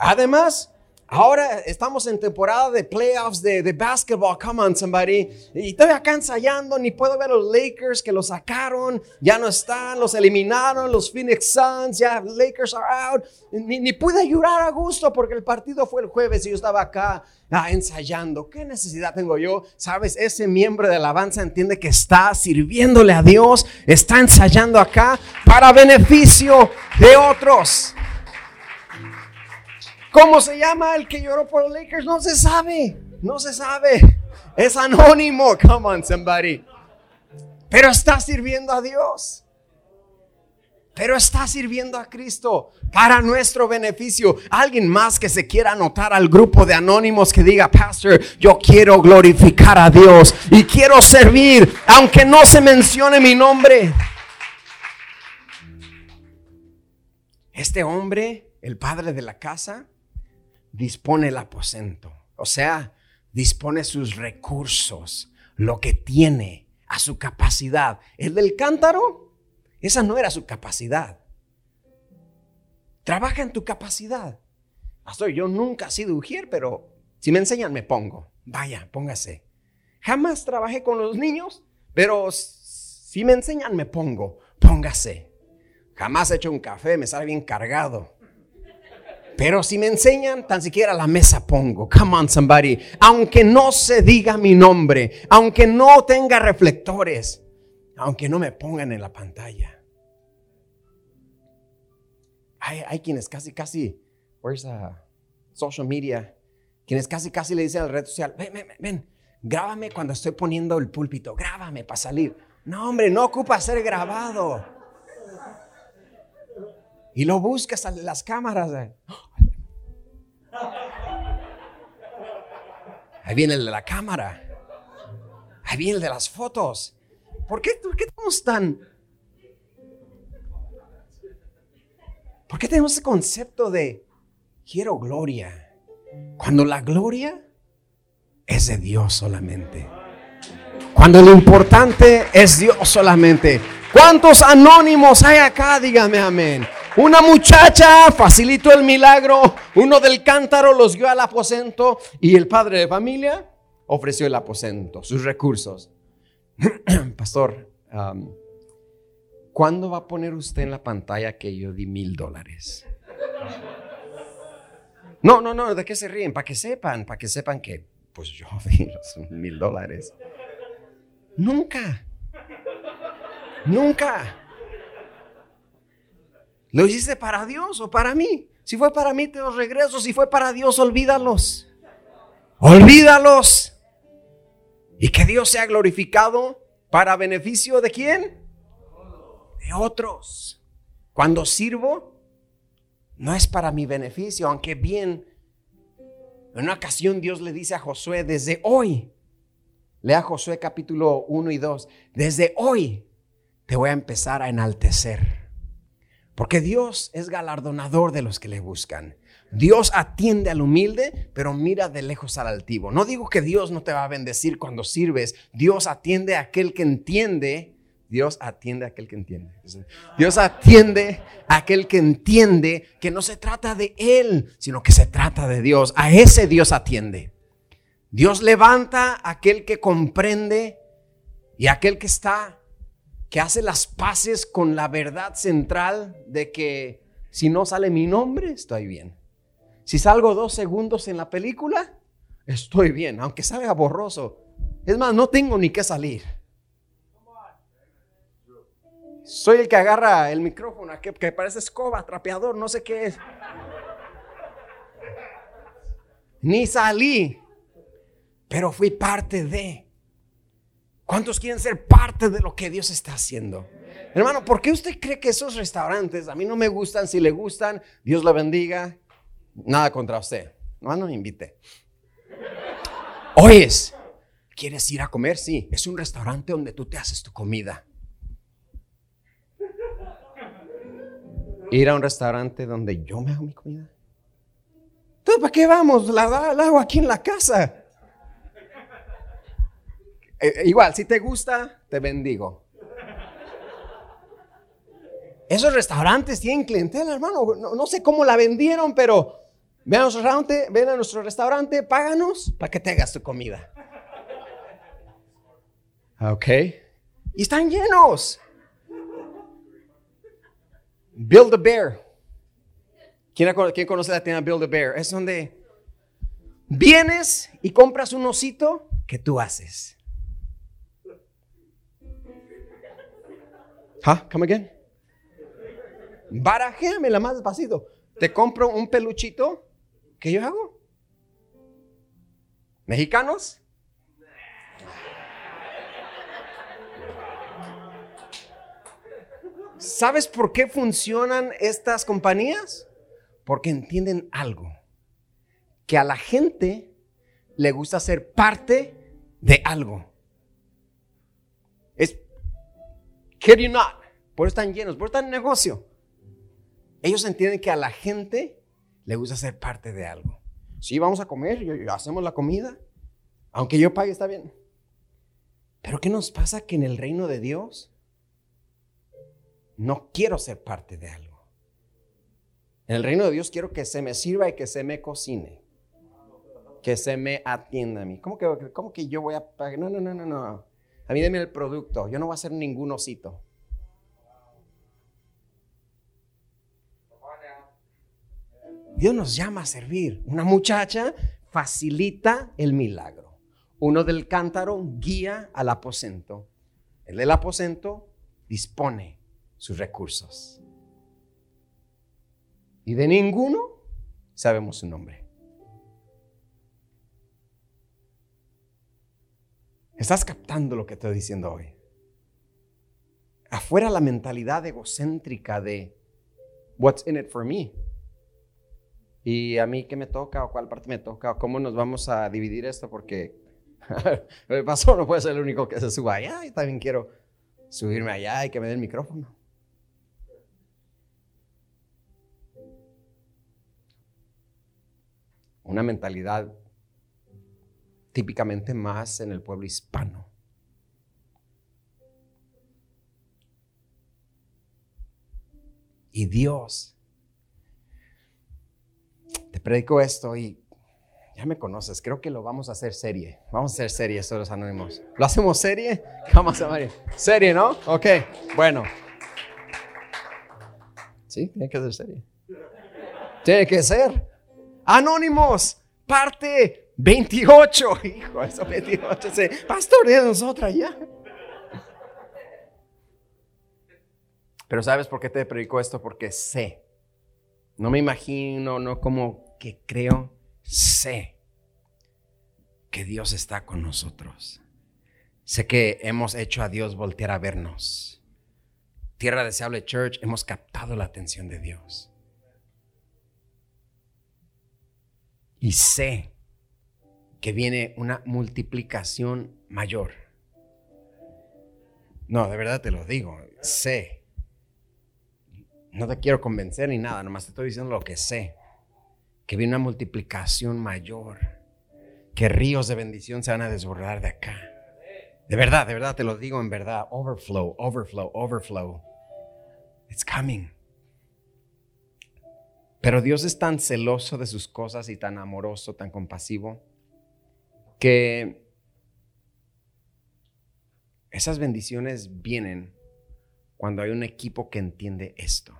Además, Ahora estamos en temporada de playoffs de, de basketball. Come on, somebody. Y estoy acá ensayando. Ni puedo ver los Lakers que los sacaron. Ya no están. Los eliminaron. Los Phoenix Suns. Ya Lakers are out. Ni, ni pude llorar a gusto porque el partido fue el jueves y yo estaba acá ah, ensayando. ¿Qué necesidad tengo yo? Sabes, ese miembro de alabanza entiende que está sirviéndole a Dios. Está ensayando acá para beneficio de otros. ¿Cómo se llama el que lloró por los Lakers? No se sabe. No se sabe. Es anónimo. Come on, somebody. Pero está sirviendo a Dios. Pero está sirviendo a Cristo para nuestro beneficio. Alguien más que se quiera anotar al grupo de anónimos que diga, Pastor, yo quiero glorificar a Dios y quiero servir, aunque no se mencione mi nombre. Este hombre, el padre de la casa, dispone el aposento, o sea, dispone sus recursos, lo que tiene a su capacidad. El del cántaro, esa no era su capacidad. Trabaja en tu capacidad. Pastor, yo nunca he sido ujier, pero si me enseñan me pongo. Vaya, póngase. Jamás trabajé con los niños, pero si me enseñan me pongo. Póngase. Jamás he hecho un café, me sale bien cargado. Pero si me enseñan, tan siquiera la mesa pongo. Come on, somebody. Aunque no se diga mi nombre, aunque no tenga reflectores, aunque no me pongan en la pantalla. Hay, quienes casi, casi, where's uh, social media? Quienes casi, casi le dicen al red social, ven, ven, ven, grábame cuando estoy poniendo el púlpito, grábame para salir. No, hombre, no ocupa ser grabado. Y lo buscas en las cámaras. Ahí viene el de la cámara. Ahí viene el de las fotos. ¿Por qué, por qué estamos tan... ¿Por qué tenemos ese concepto de quiero gloria? Cuando la gloria es de Dios solamente. Cuando lo importante es Dios solamente. ¿Cuántos anónimos hay acá? Dígame amén. Una muchacha facilitó el milagro, uno del cántaro los dio al aposento y el padre de familia ofreció el aposento, sus recursos. (clears throat) Pastor, ¿cuándo va a poner usted en la pantalla que yo di mil dólares? No, no, no, ¿de qué se ríen? Para que sepan, para que sepan que, pues yo (laughs) di los mil dólares. Nunca, nunca. ¿Lo hiciste para Dios o para mí? Si fue para mí, te los regreso. Si fue para Dios, olvídalos. Olvídalos. Y que Dios sea glorificado para beneficio de quién? De otros. Cuando sirvo, no es para mi beneficio, aunque bien. En una ocasión Dios le dice a Josué, desde hoy, lea Josué capítulo 1 y 2, desde hoy te voy a empezar a enaltecer. Porque Dios es galardonador de los que le buscan. Dios atiende al humilde, pero mira de lejos al altivo. No digo que Dios no te va a bendecir cuando sirves. Dios atiende a aquel que entiende. Dios atiende a aquel que entiende. Dios atiende a aquel que entiende que no se trata de Él, sino que se trata de Dios. A ese Dios atiende. Dios levanta a aquel que comprende y aquel que está que hace las paces con la verdad central de que si no sale mi nombre, estoy bien. Si salgo dos segundos en la película, estoy bien, aunque salga borroso. Es más, no tengo ni que salir. Soy el que agarra el micrófono, que, que parece escoba, trapeador, no sé qué es. Ni salí, pero fui parte de. ¿Cuántos quieren ser parte de lo que Dios está haciendo? Hermano, ¿por qué usted cree que esos restaurantes a mí no me gustan? Si le gustan, Dios lo bendiga. Nada contra usted. No, no me invite. Oyes, ¿quieres ir a comer? Sí, es un restaurante donde tú te haces tu comida. Ir a un restaurante donde yo me hago mi comida. Entonces, ¿para qué vamos? La, la hago aquí en la casa. Eh, eh, igual, si te gusta, te bendigo. Esos restaurantes tienen clientela, hermano. No, sé cómo la vendieron, pero ven a nuestro restaurante, ven a nuestro restaurante, páganos para que te hagas tu comida. Ok. Y están llenos. Build a Bear. ¿Quién, ¿Quién, conoce la tienda Build a Bear? Es donde vienes y compras un osito que tú haces. ¿Ah? Come again. la más despacito. Te compro un peluchito ¿Qué yo hago. ¿Mexicanos? ¿Sabes por qué funcionan estas compañías? Porque entienden algo. Que a la gente le gusta ser parte de algo. Kid you not, por eso están llenos, por eso están en negocio. Ellos entienden que a la gente le gusta ser parte de algo. Si vamos a comer, y hacemos la comida, aunque yo pague, está bien. Pero ¿qué nos pasa que en el reino de Dios no quiero ser parte de algo? En el reino de Dios quiero que se me sirva y que se me cocine. Que se me atienda a mí. ¿Cómo que, cómo que yo voy a pagar? No, no, no, no, no. A mí deme el producto. Yo no voy a hacer ningún osito. Dios nos llama a servir. Una muchacha facilita el milagro. Uno del cántaro guía al aposento. El del aposento dispone sus recursos. Y de ninguno sabemos su nombre. ¿Estás captando lo que estoy diciendo hoy? Afuera la mentalidad egocéntrica de what's in it for me. ¿Y a mí qué me toca o cuál parte me toca o cómo nos vamos a dividir esto? Porque (laughs) el pastor no puede ser el único que se suba allá y también quiero subirme allá y que me dé el micrófono. Una mentalidad típicamente más en el pueblo hispano. Y Dios te predico esto y ya me conoces, creo que lo vamos a hacer serie. Vamos a hacer serie, estos los anónimos. ¿Lo hacemos serie? Vamos a ver. Serie, ¿no? Ok, bueno. Sí, tiene que ser serie. Tiene que ser. Anónimos, parte 28. Hijo, eso 28. Pastor, de nosotros ya. Pero ¿sabes por qué te predico esto? Porque sé. No me imagino, no como que creo, sé que Dios está con nosotros. Sé que hemos hecho a Dios voltear a vernos. Tierra Deseable Church, hemos captado la atención de Dios. Y sé que viene una multiplicación mayor. No, de verdad te lo digo, sé. No te quiero convencer ni nada, nomás te estoy diciendo lo que sé. Que viene una multiplicación mayor. Que ríos de bendición se van a desbordar de acá. De verdad, de verdad te lo digo en verdad. Overflow, overflow, overflow. It's coming. Pero Dios es tan celoso de sus cosas y tan amoroso, tan compasivo, que esas bendiciones vienen cuando hay un equipo que entiende esto.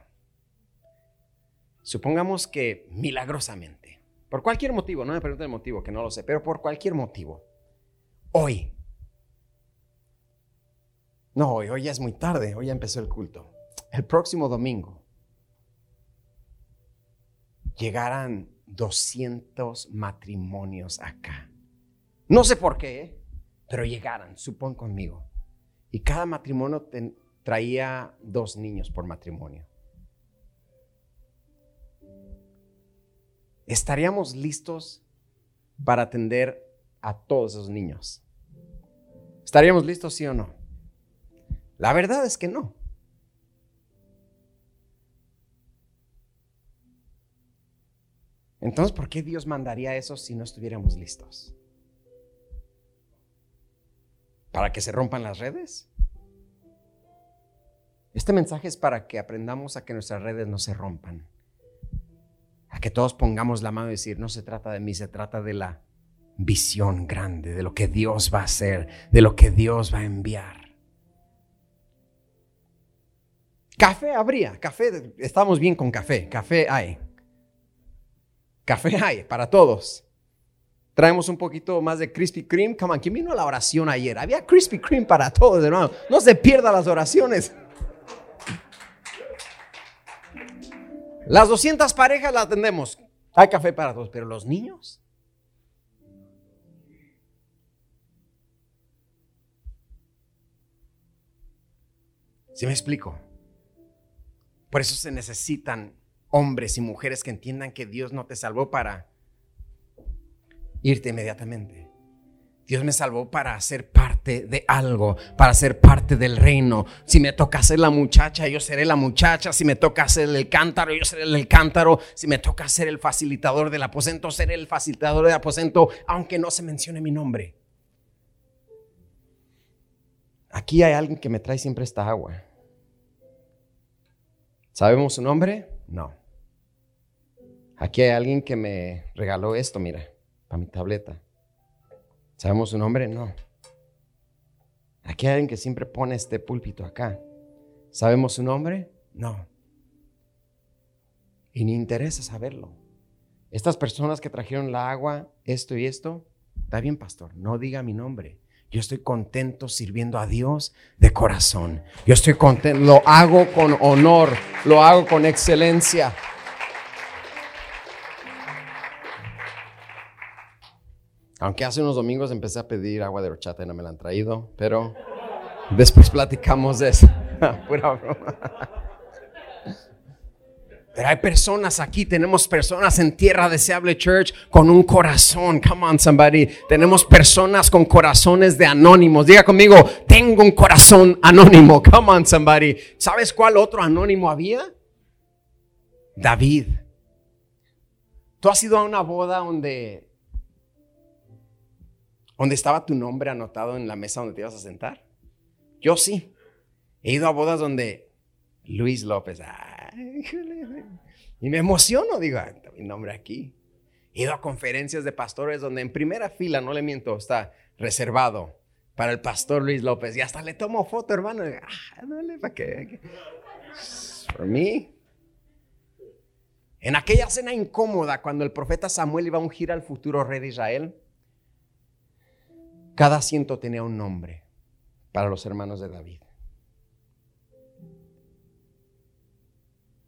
Supongamos que milagrosamente, por cualquier motivo, no me pregunten el motivo, que no lo sé, pero por cualquier motivo, hoy, no, hoy, hoy ya es muy tarde, hoy ya empezó el culto, el próximo domingo, llegaran 200 matrimonios acá. No sé por qué, pero llegaran, supón conmigo. Y cada matrimonio traía dos niños por matrimonio. ¿Estaríamos listos para atender a todos esos niños? ¿Estaríamos listos, sí o no? La verdad es que no. Entonces, ¿por qué Dios mandaría eso si no estuviéramos listos? ¿Para que se rompan las redes? Este mensaje es para que aprendamos a que nuestras redes no se rompan. A que todos pongamos la mano y decir, no se trata de mí, se trata de la visión grande, de lo que Dios va a hacer, de lo que Dios va a enviar. Café habría, café, estamos bien con café, café hay. Café hay para todos. Traemos un poquito más de Krispy Kreme. Come on, ¿quién vino a la oración ayer? Había Krispy Kreme para todos, hermano. No se pierda las oraciones. Las 200 parejas las atendemos. Hay café para todos, pero los niños. ¿Sí me explico? Por eso se necesitan hombres y mujeres que entiendan que Dios no te salvó para irte inmediatamente. Dios me salvó para ser parte de algo, para ser parte del reino. Si me toca ser la muchacha, yo seré la muchacha. Si me toca ser el cántaro, yo seré el cántaro. Si me toca ser el facilitador del aposento, seré el facilitador del aposento, aunque no se mencione mi nombre. Aquí hay alguien que me trae siempre esta agua. ¿Sabemos su nombre? No. Aquí hay alguien que me regaló esto, mira, para mi tableta. ¿Sabemos su nombre? No. Aquí hay alguien que siempre pone este púlpito acá. ¿Sabemos su nombre? No. Y ni interesa saberlo. Estas personas que trajeron la agua, esto y esto, está bien, pastor, no diga mi nombre. Yo estoy contento sirviendo a Dios de corazón. Yo estoy contento, lo hago con honor, lo hago con excelencia. Aunque hace unos domingos empecé a pedir agua de horchata y no me la han traído, pero después platicamos de eso. (laughs) Pura broma. Pero hay personas aquí, tenemos personas en Tierra Deseable Church con un corazón. Come on, somebody. Tenemos personas con corazones de anónimos. Diga conmigo, tengo un corazón anónimo. Come on, somebody. ¿Sabes cuál otro anónimo había? David. Tú has ido a una boda donde donde estaba tu nombre anotado en la mesa donde te ibas a sentar? Yo sí. He ido a bodas donde Luis López, y me emociono, digo, mi nombre aquí. He ido a conferencias de pastores donde en primera fila, no le miento, está reservado para el pastor Luis López. Y hasta le tomo foto, hermano. Ah, ¿para qué? Por mí. En aquella cena incómoda, cuando el profeta Samuel iba a ungir al futuro rey de Israel, cada asiento tenía un nombre para los hermanos de David.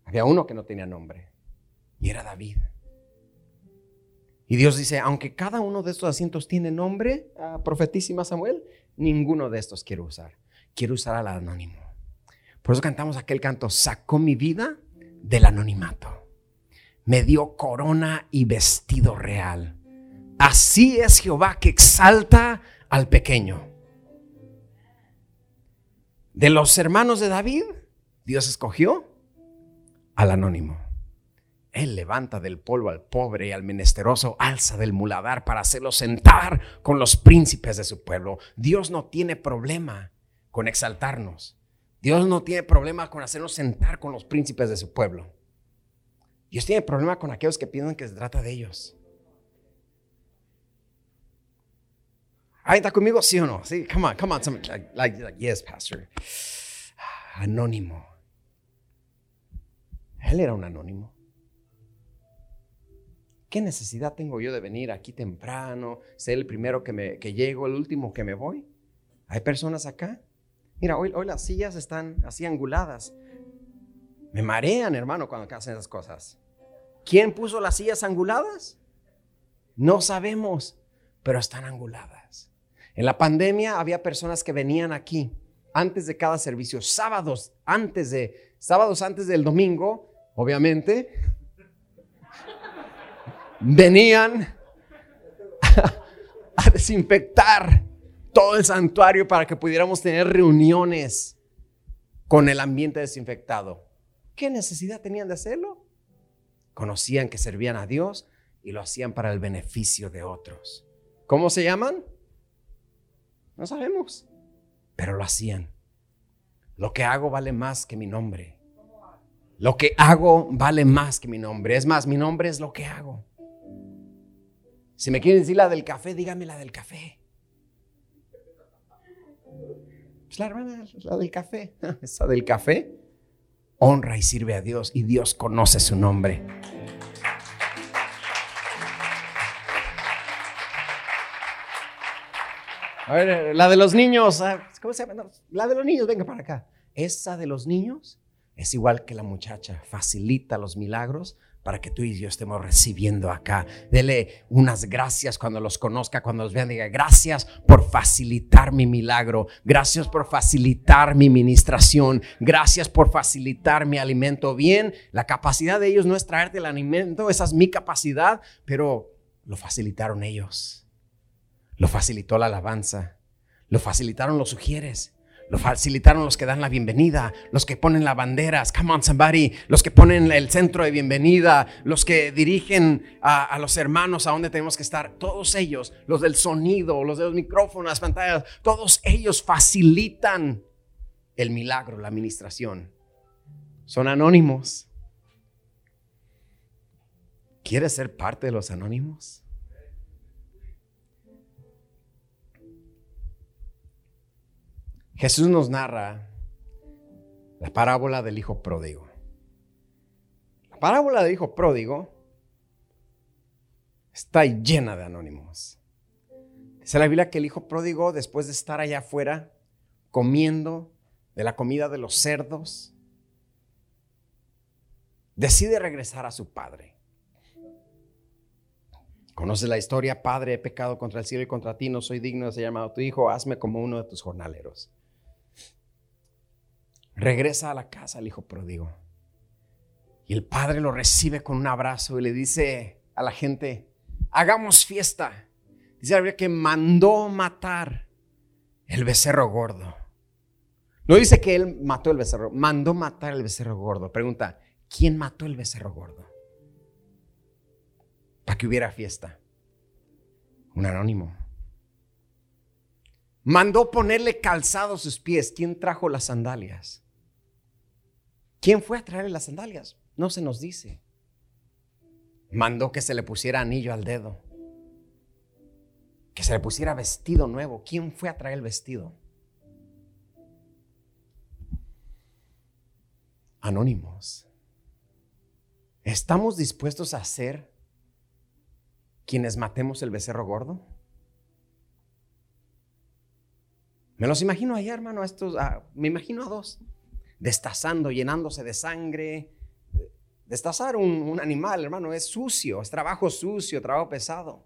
Había uno que no tenía nombre y era David. Y Dios dice, aunque cada uno de estos asientos tiene nombre, ah, profetísima Samuel, ninguno de estos quiero usar. Quiero usar al anónimo. Por eso cantamos aquel canto, sacó mi vida del anonimato. Me dio corona y vestido real. Así es Jehová que exalta al pequeño. De los hermanos de David, Dios escogió al anónimo. Él levanta del polvo al pobre y al menesteroso, alza del muladar para hacerlo sentar con los príncipes de su pueblo. Dios no tiene problema con exaltarnos. Dios no tiene problema con hacernos sentar con los príncipes de su pueblo. Dios tiene problema con aquellos que piensan que se trata de ellos. Ahí está conmigo, sí o no? Sí, come on, come on. like, yes, pastor. Anónimo. Él era un anónimo. ¿Qué necesidad tengo yo de venir aquí temprano, ser el primero que, me, que llego, el último que me voy? Hay personas acá. Mira, hoy, hoy las sillas están así anguladas. Me marean, hermano, cuando hacen esas cosas. ¿Quién puso las sillas anguladas? No sabemos, pero están anguladas. En la pandemia había personas que venían aquí antes de cada servicio, sábados antes de sábados antes del domingo, obviamente, venían a, desinfectar todo el santuario para que pudiéramos tener reuniones con el ambiente desinfectado. ¿Qué necesidad tenían de hacerlo? Conocían que servían a Dios y lo hacían para el beneficio de otros. ¿Cómo se llaman? No sabemos, pero lo hacían. Lo que hago vale más que mi nombre. Lo que hago vale más que mi nombre. Es más, mi nombre es lo que hago. Si me quieren decir la del café, dígame la del café. Pues la hermana, la del café. (laughs) Esa del café honra y sirve a Dios y Dios conoce su nombre. A ver, la de los niños, ah, ¿cómo se llama? La de los niños, venga para acá. Esa de los niños es igual que la muchacha, facilita los milagros para que tú y yo estemos recibiendo acá. Dele unas gracias cuando los conozca, cuando los vean, diga gracias por facilitar mi milagro, gracias por facilitar mi ministración, gracias por facilitar mi alimento. Bien, la capacidad de ellos no es traerte el alimento, esa es mi capacidad, pero lo facilitaron ellos. Lo facilitó la alabanza, lo facilitaron los sugieres. Lo facilitaron los que dan la bienvenida, los que ponen las banderas, come on somebody, los que ponen el centro de bienvenida, los que dirigen a, los hermanos a donde tenemos que estar. Todos ellos, los del sonido, los de los micrófonos, las pantallas, todos ellos facilitan el milagro, la administración. Son anónimos. ¿Quieres ser parte de los anónimos? Jesús nos narra la parábola del hijo pródigo. La parábola del hijo pródigo está llena de anónimos. Dice la Biblia que el hijo pródigo, después de estar allá afuera comiendo de la comida de los cerdos, decide regresar a su padre. Conoces la historia, Padre, he pecado contra el cielo y contra ti, no soy digno de ser llamado tu hijo, hazme como uno de tus jornaleros. Regresa a la casa el hijo pródigo. Y el padre lo recibe con un abrazo y le dice a la gente, hagamos fiesta. Dice la que mandó matar el becerro gordo. No dice que él mató el becerro, mandó matar el becerro gordo. Pregunta, ¿quién mató el becerro gordo? Para que hubiera fiesta. Un anónimo. Mandó ponerle calzado a sus pies. ¿Quién trajo las sandalias? ¿Quién fue a traerle las sandalias? No se nos dice. Mandó que se le pusiera anillo al dedo. Que se le pusiera vestido nuevo. ¿Quién fue a traer el vestido? Anónimos. ¿Estamos dispuestos a ser quienes matemos el becerro gordo? Me los imagino allá, hermano, estos, ah, me imagino a dos destazando, llenándose de sangre, Destazar un, un animal, hermano, es sucio, es trabajo sucio, trabajo pesado.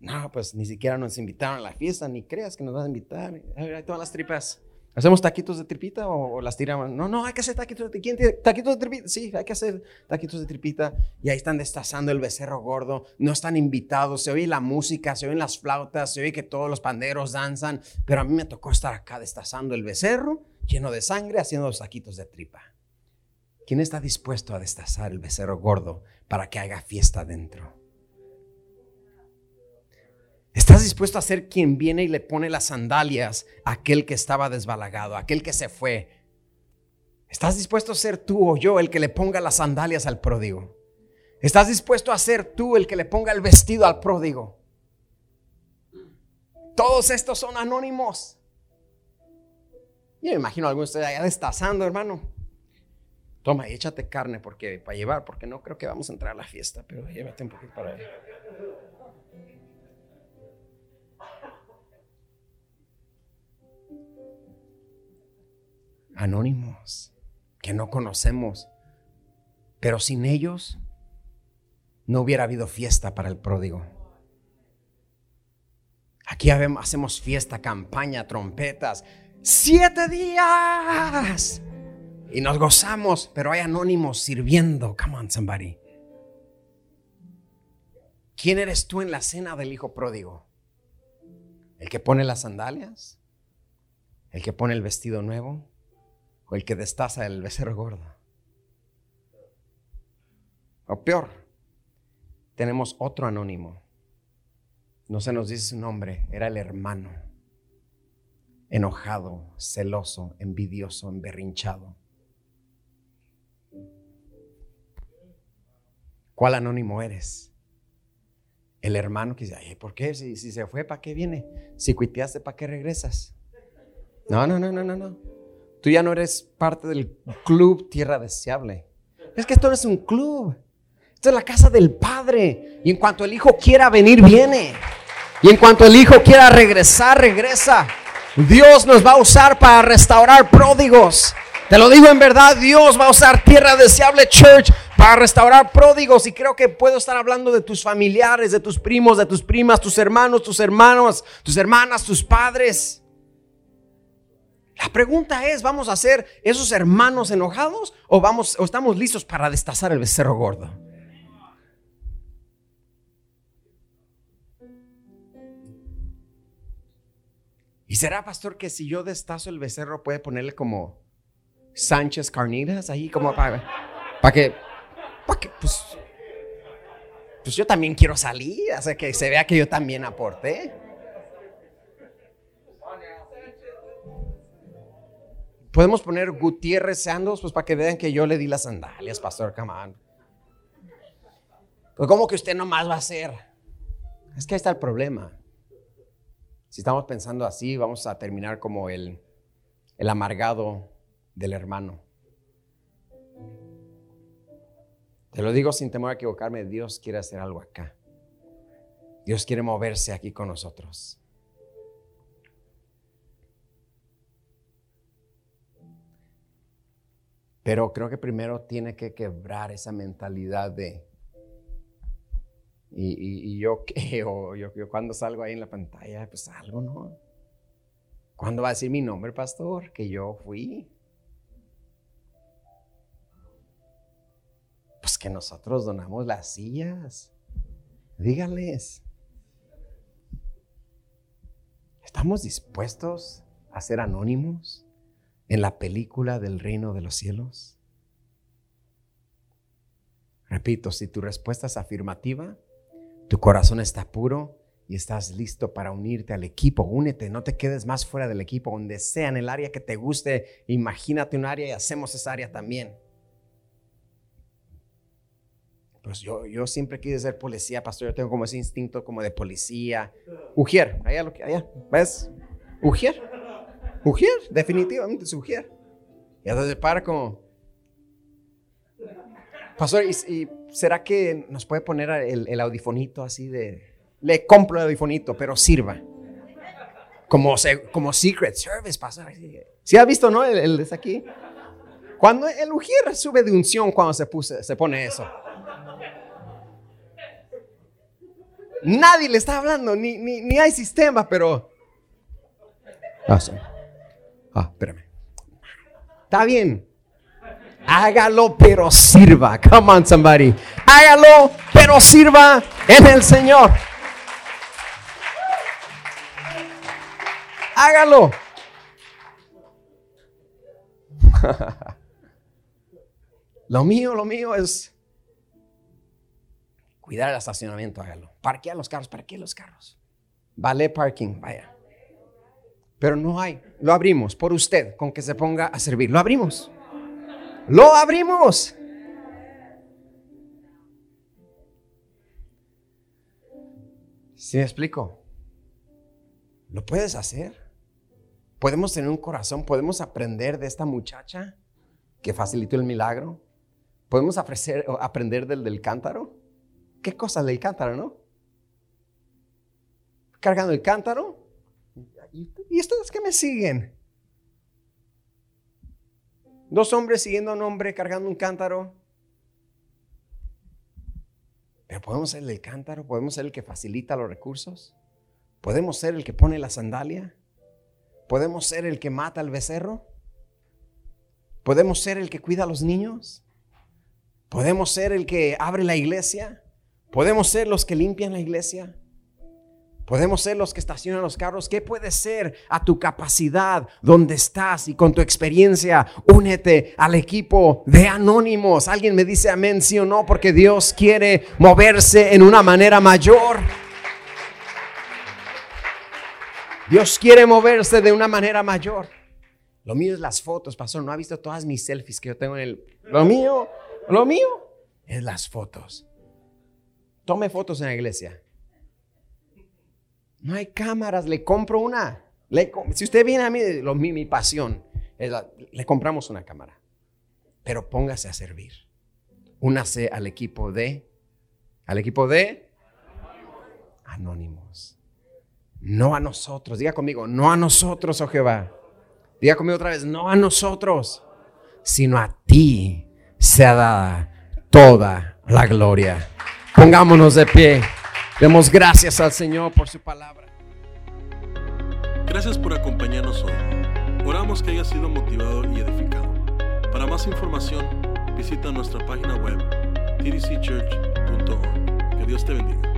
No, pues ni siquiera nos invitaron a la fiesta, ni creas que nos van a invitar. Ahí todas las tripas. ¿Hacemos taquitos de tripita o, las tiramos? No, no, hay que hacer taquitos de tripita. ¿Quién taquitos de tripita? Sí, hay que hacer taquitos de tripita. Y ahí están destazando el becerro gordo. No están invitados. Se oye la música, se oyen las flautas, se oye que todos los panderos danzan. Pero a mí me tocó estar acá destazando el becerro, lleno de sangre, haciendo los taquitos de tripa. ¿Quién está dispuesto a destazar el becerro gordo para que haga fiesta dentro? ¿Estás dispuesto a ser quien viene y le pone las sandalias a aquel que estaba desbalagado, a aquel que se fue? ¿Estás dispuesto a ser tú o yo el que le ponga las sandalias al pródigo? ¿Estás dispuesto a ser tú el que le ponga el vestido al pródigo? Todos estos son anónimos. Yo me imagino a algunos de ustedes allá destazando, hermano. Toma, échate carne porque para llevar, porque no creo que vamos a entrar a la fiesta, pero llévate un poquito para allá. anónimos que no conocemos. Pero sin ellos no hubiera habido fiesta para el pródigo. Aquí hacemos fiesta, campaña, trompetas. Siete días. Y nos gozamos, pero hay anónimos sirviendo. Come on, somebody. ¿Quién eres tú en la cena del hijo pródigo? ¿El que pone las sandalias? ¿El que pone el vestido nuevo? o el que destaza el becerro gordo. O peor, tenemos otro anónimo. No se nos dice su nombre, era el hermano. Enojado, celoso, envidioso, emberrinchado. ¿Cuál anónimo eres? El hermano que dice, ¿por qué? Si, si se fue, ¿para qué viene? Si cuiteaste, ¿para qué regresas? No, no, no, no, no, no. Tú ya no eres parte del club Tierra Deseable. Es que esto no es un club. Esto es la casa del Padre. Y en cuanto el Hijo quiera venir, viene. Y en cuanto el Hijo quiera regresar, regresa. Dios nos va a usar para restaurar pródigos. Te lo digo en verdad, Dios va a usar Tierra Deseable Church para restaurar pródigos. Y creo que puedo estar hablando de tus familiares, de tus primos, de tus primas, tus hermanos, tus hermanos, tus hermanas, tus padres. La pregunta es, ¿vamos a ser esos hermanos enojados o, vamos, o estamos listos para destazar el becerro gordo? ¿Y será, pastor, que si yo destazo el becerro puede ponerle como Sánchez Carnitas ahí como para, para que, para que pues, pues yo también quiero salir, hacer que se vea que yo también aporté? Podemos poner Gutiérrez Sandos, pues para que vean que yo le di las sandalias, Pastor Camán. Pues como que usted nomás va a hacer. Es que ahí está el problema. Si estamos pensando así, vamos a terminar como el, el amargado del hermano. Te lo digo sin temor a equivocarme, Dios quiere hacer algo acá. Dios quiere moverse aquí con nosotros. Pero creo que primero tiene que quebrar esa mentalidad de, y, yo (laughs) qué, o yo, cuando salgo ahí en la pantalla, pues algo, ¿no? ¿Cuándo va a decir mi nombre, pastor? Que yo fui. Pues que nosotros donamos las sillas. Díganles. ¿Estamos dispuestos a ser anónimos? en la película del reino de los cielos? Repito, si tu respuesta es afirmativa, tu corazón está puro y estás listo para unirte al equipo, únete, no te quedes más fuera del equipo, donde sea, en el área que te guste, imagínate un área y hacemos esa área también. Pues yo, yo siempre quise ser policía, pastor, yo tengo como ese instinto como de policía. Ujier, allá lo que, allá, ¿ves? Ujier. Ujier, definitivamente es Ujier. Y entonces para como... Pastor, ¿y, será que nos puede poner el, audifonito así de... Le compro el audifonito, pero sirva. Como, como Secret Service, pastor. ¿Sí ha visto, no? El, de aquí. Cuando el ujier sube de unción cuando se, se pone eso. Nadie le está hablando, ni, ni, hay sistema, pero... Ah, ah, espérame. Está bien. Hágalo, pero sirva. Come on, somebody. Hágalo, pero sirva en el Señor. Hágalo. (laughs) lo mío, lo mío es cuidar el estacionamiento, hágalo. Parquea los carros, parquea los carros. Vale parking, vaya. Pero no hay. Lo abrimos por usted, con que se ponga a servir. Lo abrimos. Lo abrimos. ¿Sí me explico? ¿Lo puedes hacer? ¿Podemos tener un corazón? ¿Podemos aprender de esta muchacha que facilitó el milagro? ¿Podemos ofrecer, aprender del del cántaro? ¿Qué cosa del cántaro, no? Cargando el cántaro. ¿Y ustedes que me siguen? Dos hombres siguiendo a un hombre cargando un cántaro. Pero podemos ser el cántaro, podemos ser el que facilita los recursos, podemos ser el que pone la sandalia, podemos ser el que mata al becerro, podemos ser el que cuida a los niños, podemos ser el que abre la iglesia, podemos ser los que limpian la iglesia. Podemos ser los que estacionan los carros. ¿Qué puede ser a tu capacidad donde estás y con tu experiencia? Únete al equipo de anónimos. Alguien me dice amén, sí o no, porque Dios quiere moverse en una manera mayor. Dios quiere moverse de una manera mayor. Lo mío es las fotos, pastor. No ha visto todas mis selfies que yo tengo en el. Lo mío, lo mío es las fotos. Tome fotos en la iglesia. No hay cámaras, le compro una. si usted viene a mí, lo, mi, pasión, le compramos una cámara. Pero póngase a servir. Únase al equipo de, al equipo de anónimos. No a nosotros. Diga conmigo, no a nosotros, oh Jehová. Diga conmigo otra vez, no a nosotros, sino a ti sea dada toda la gloria. Pongámonos de pie. Demos gracias al Señor por su palabra. Gracias por acompañarnos hoy. Oramos que haya sido motivado y edificado. Para más información, visita nuestra página web tdcchurch.org. Que Dios te bendiga.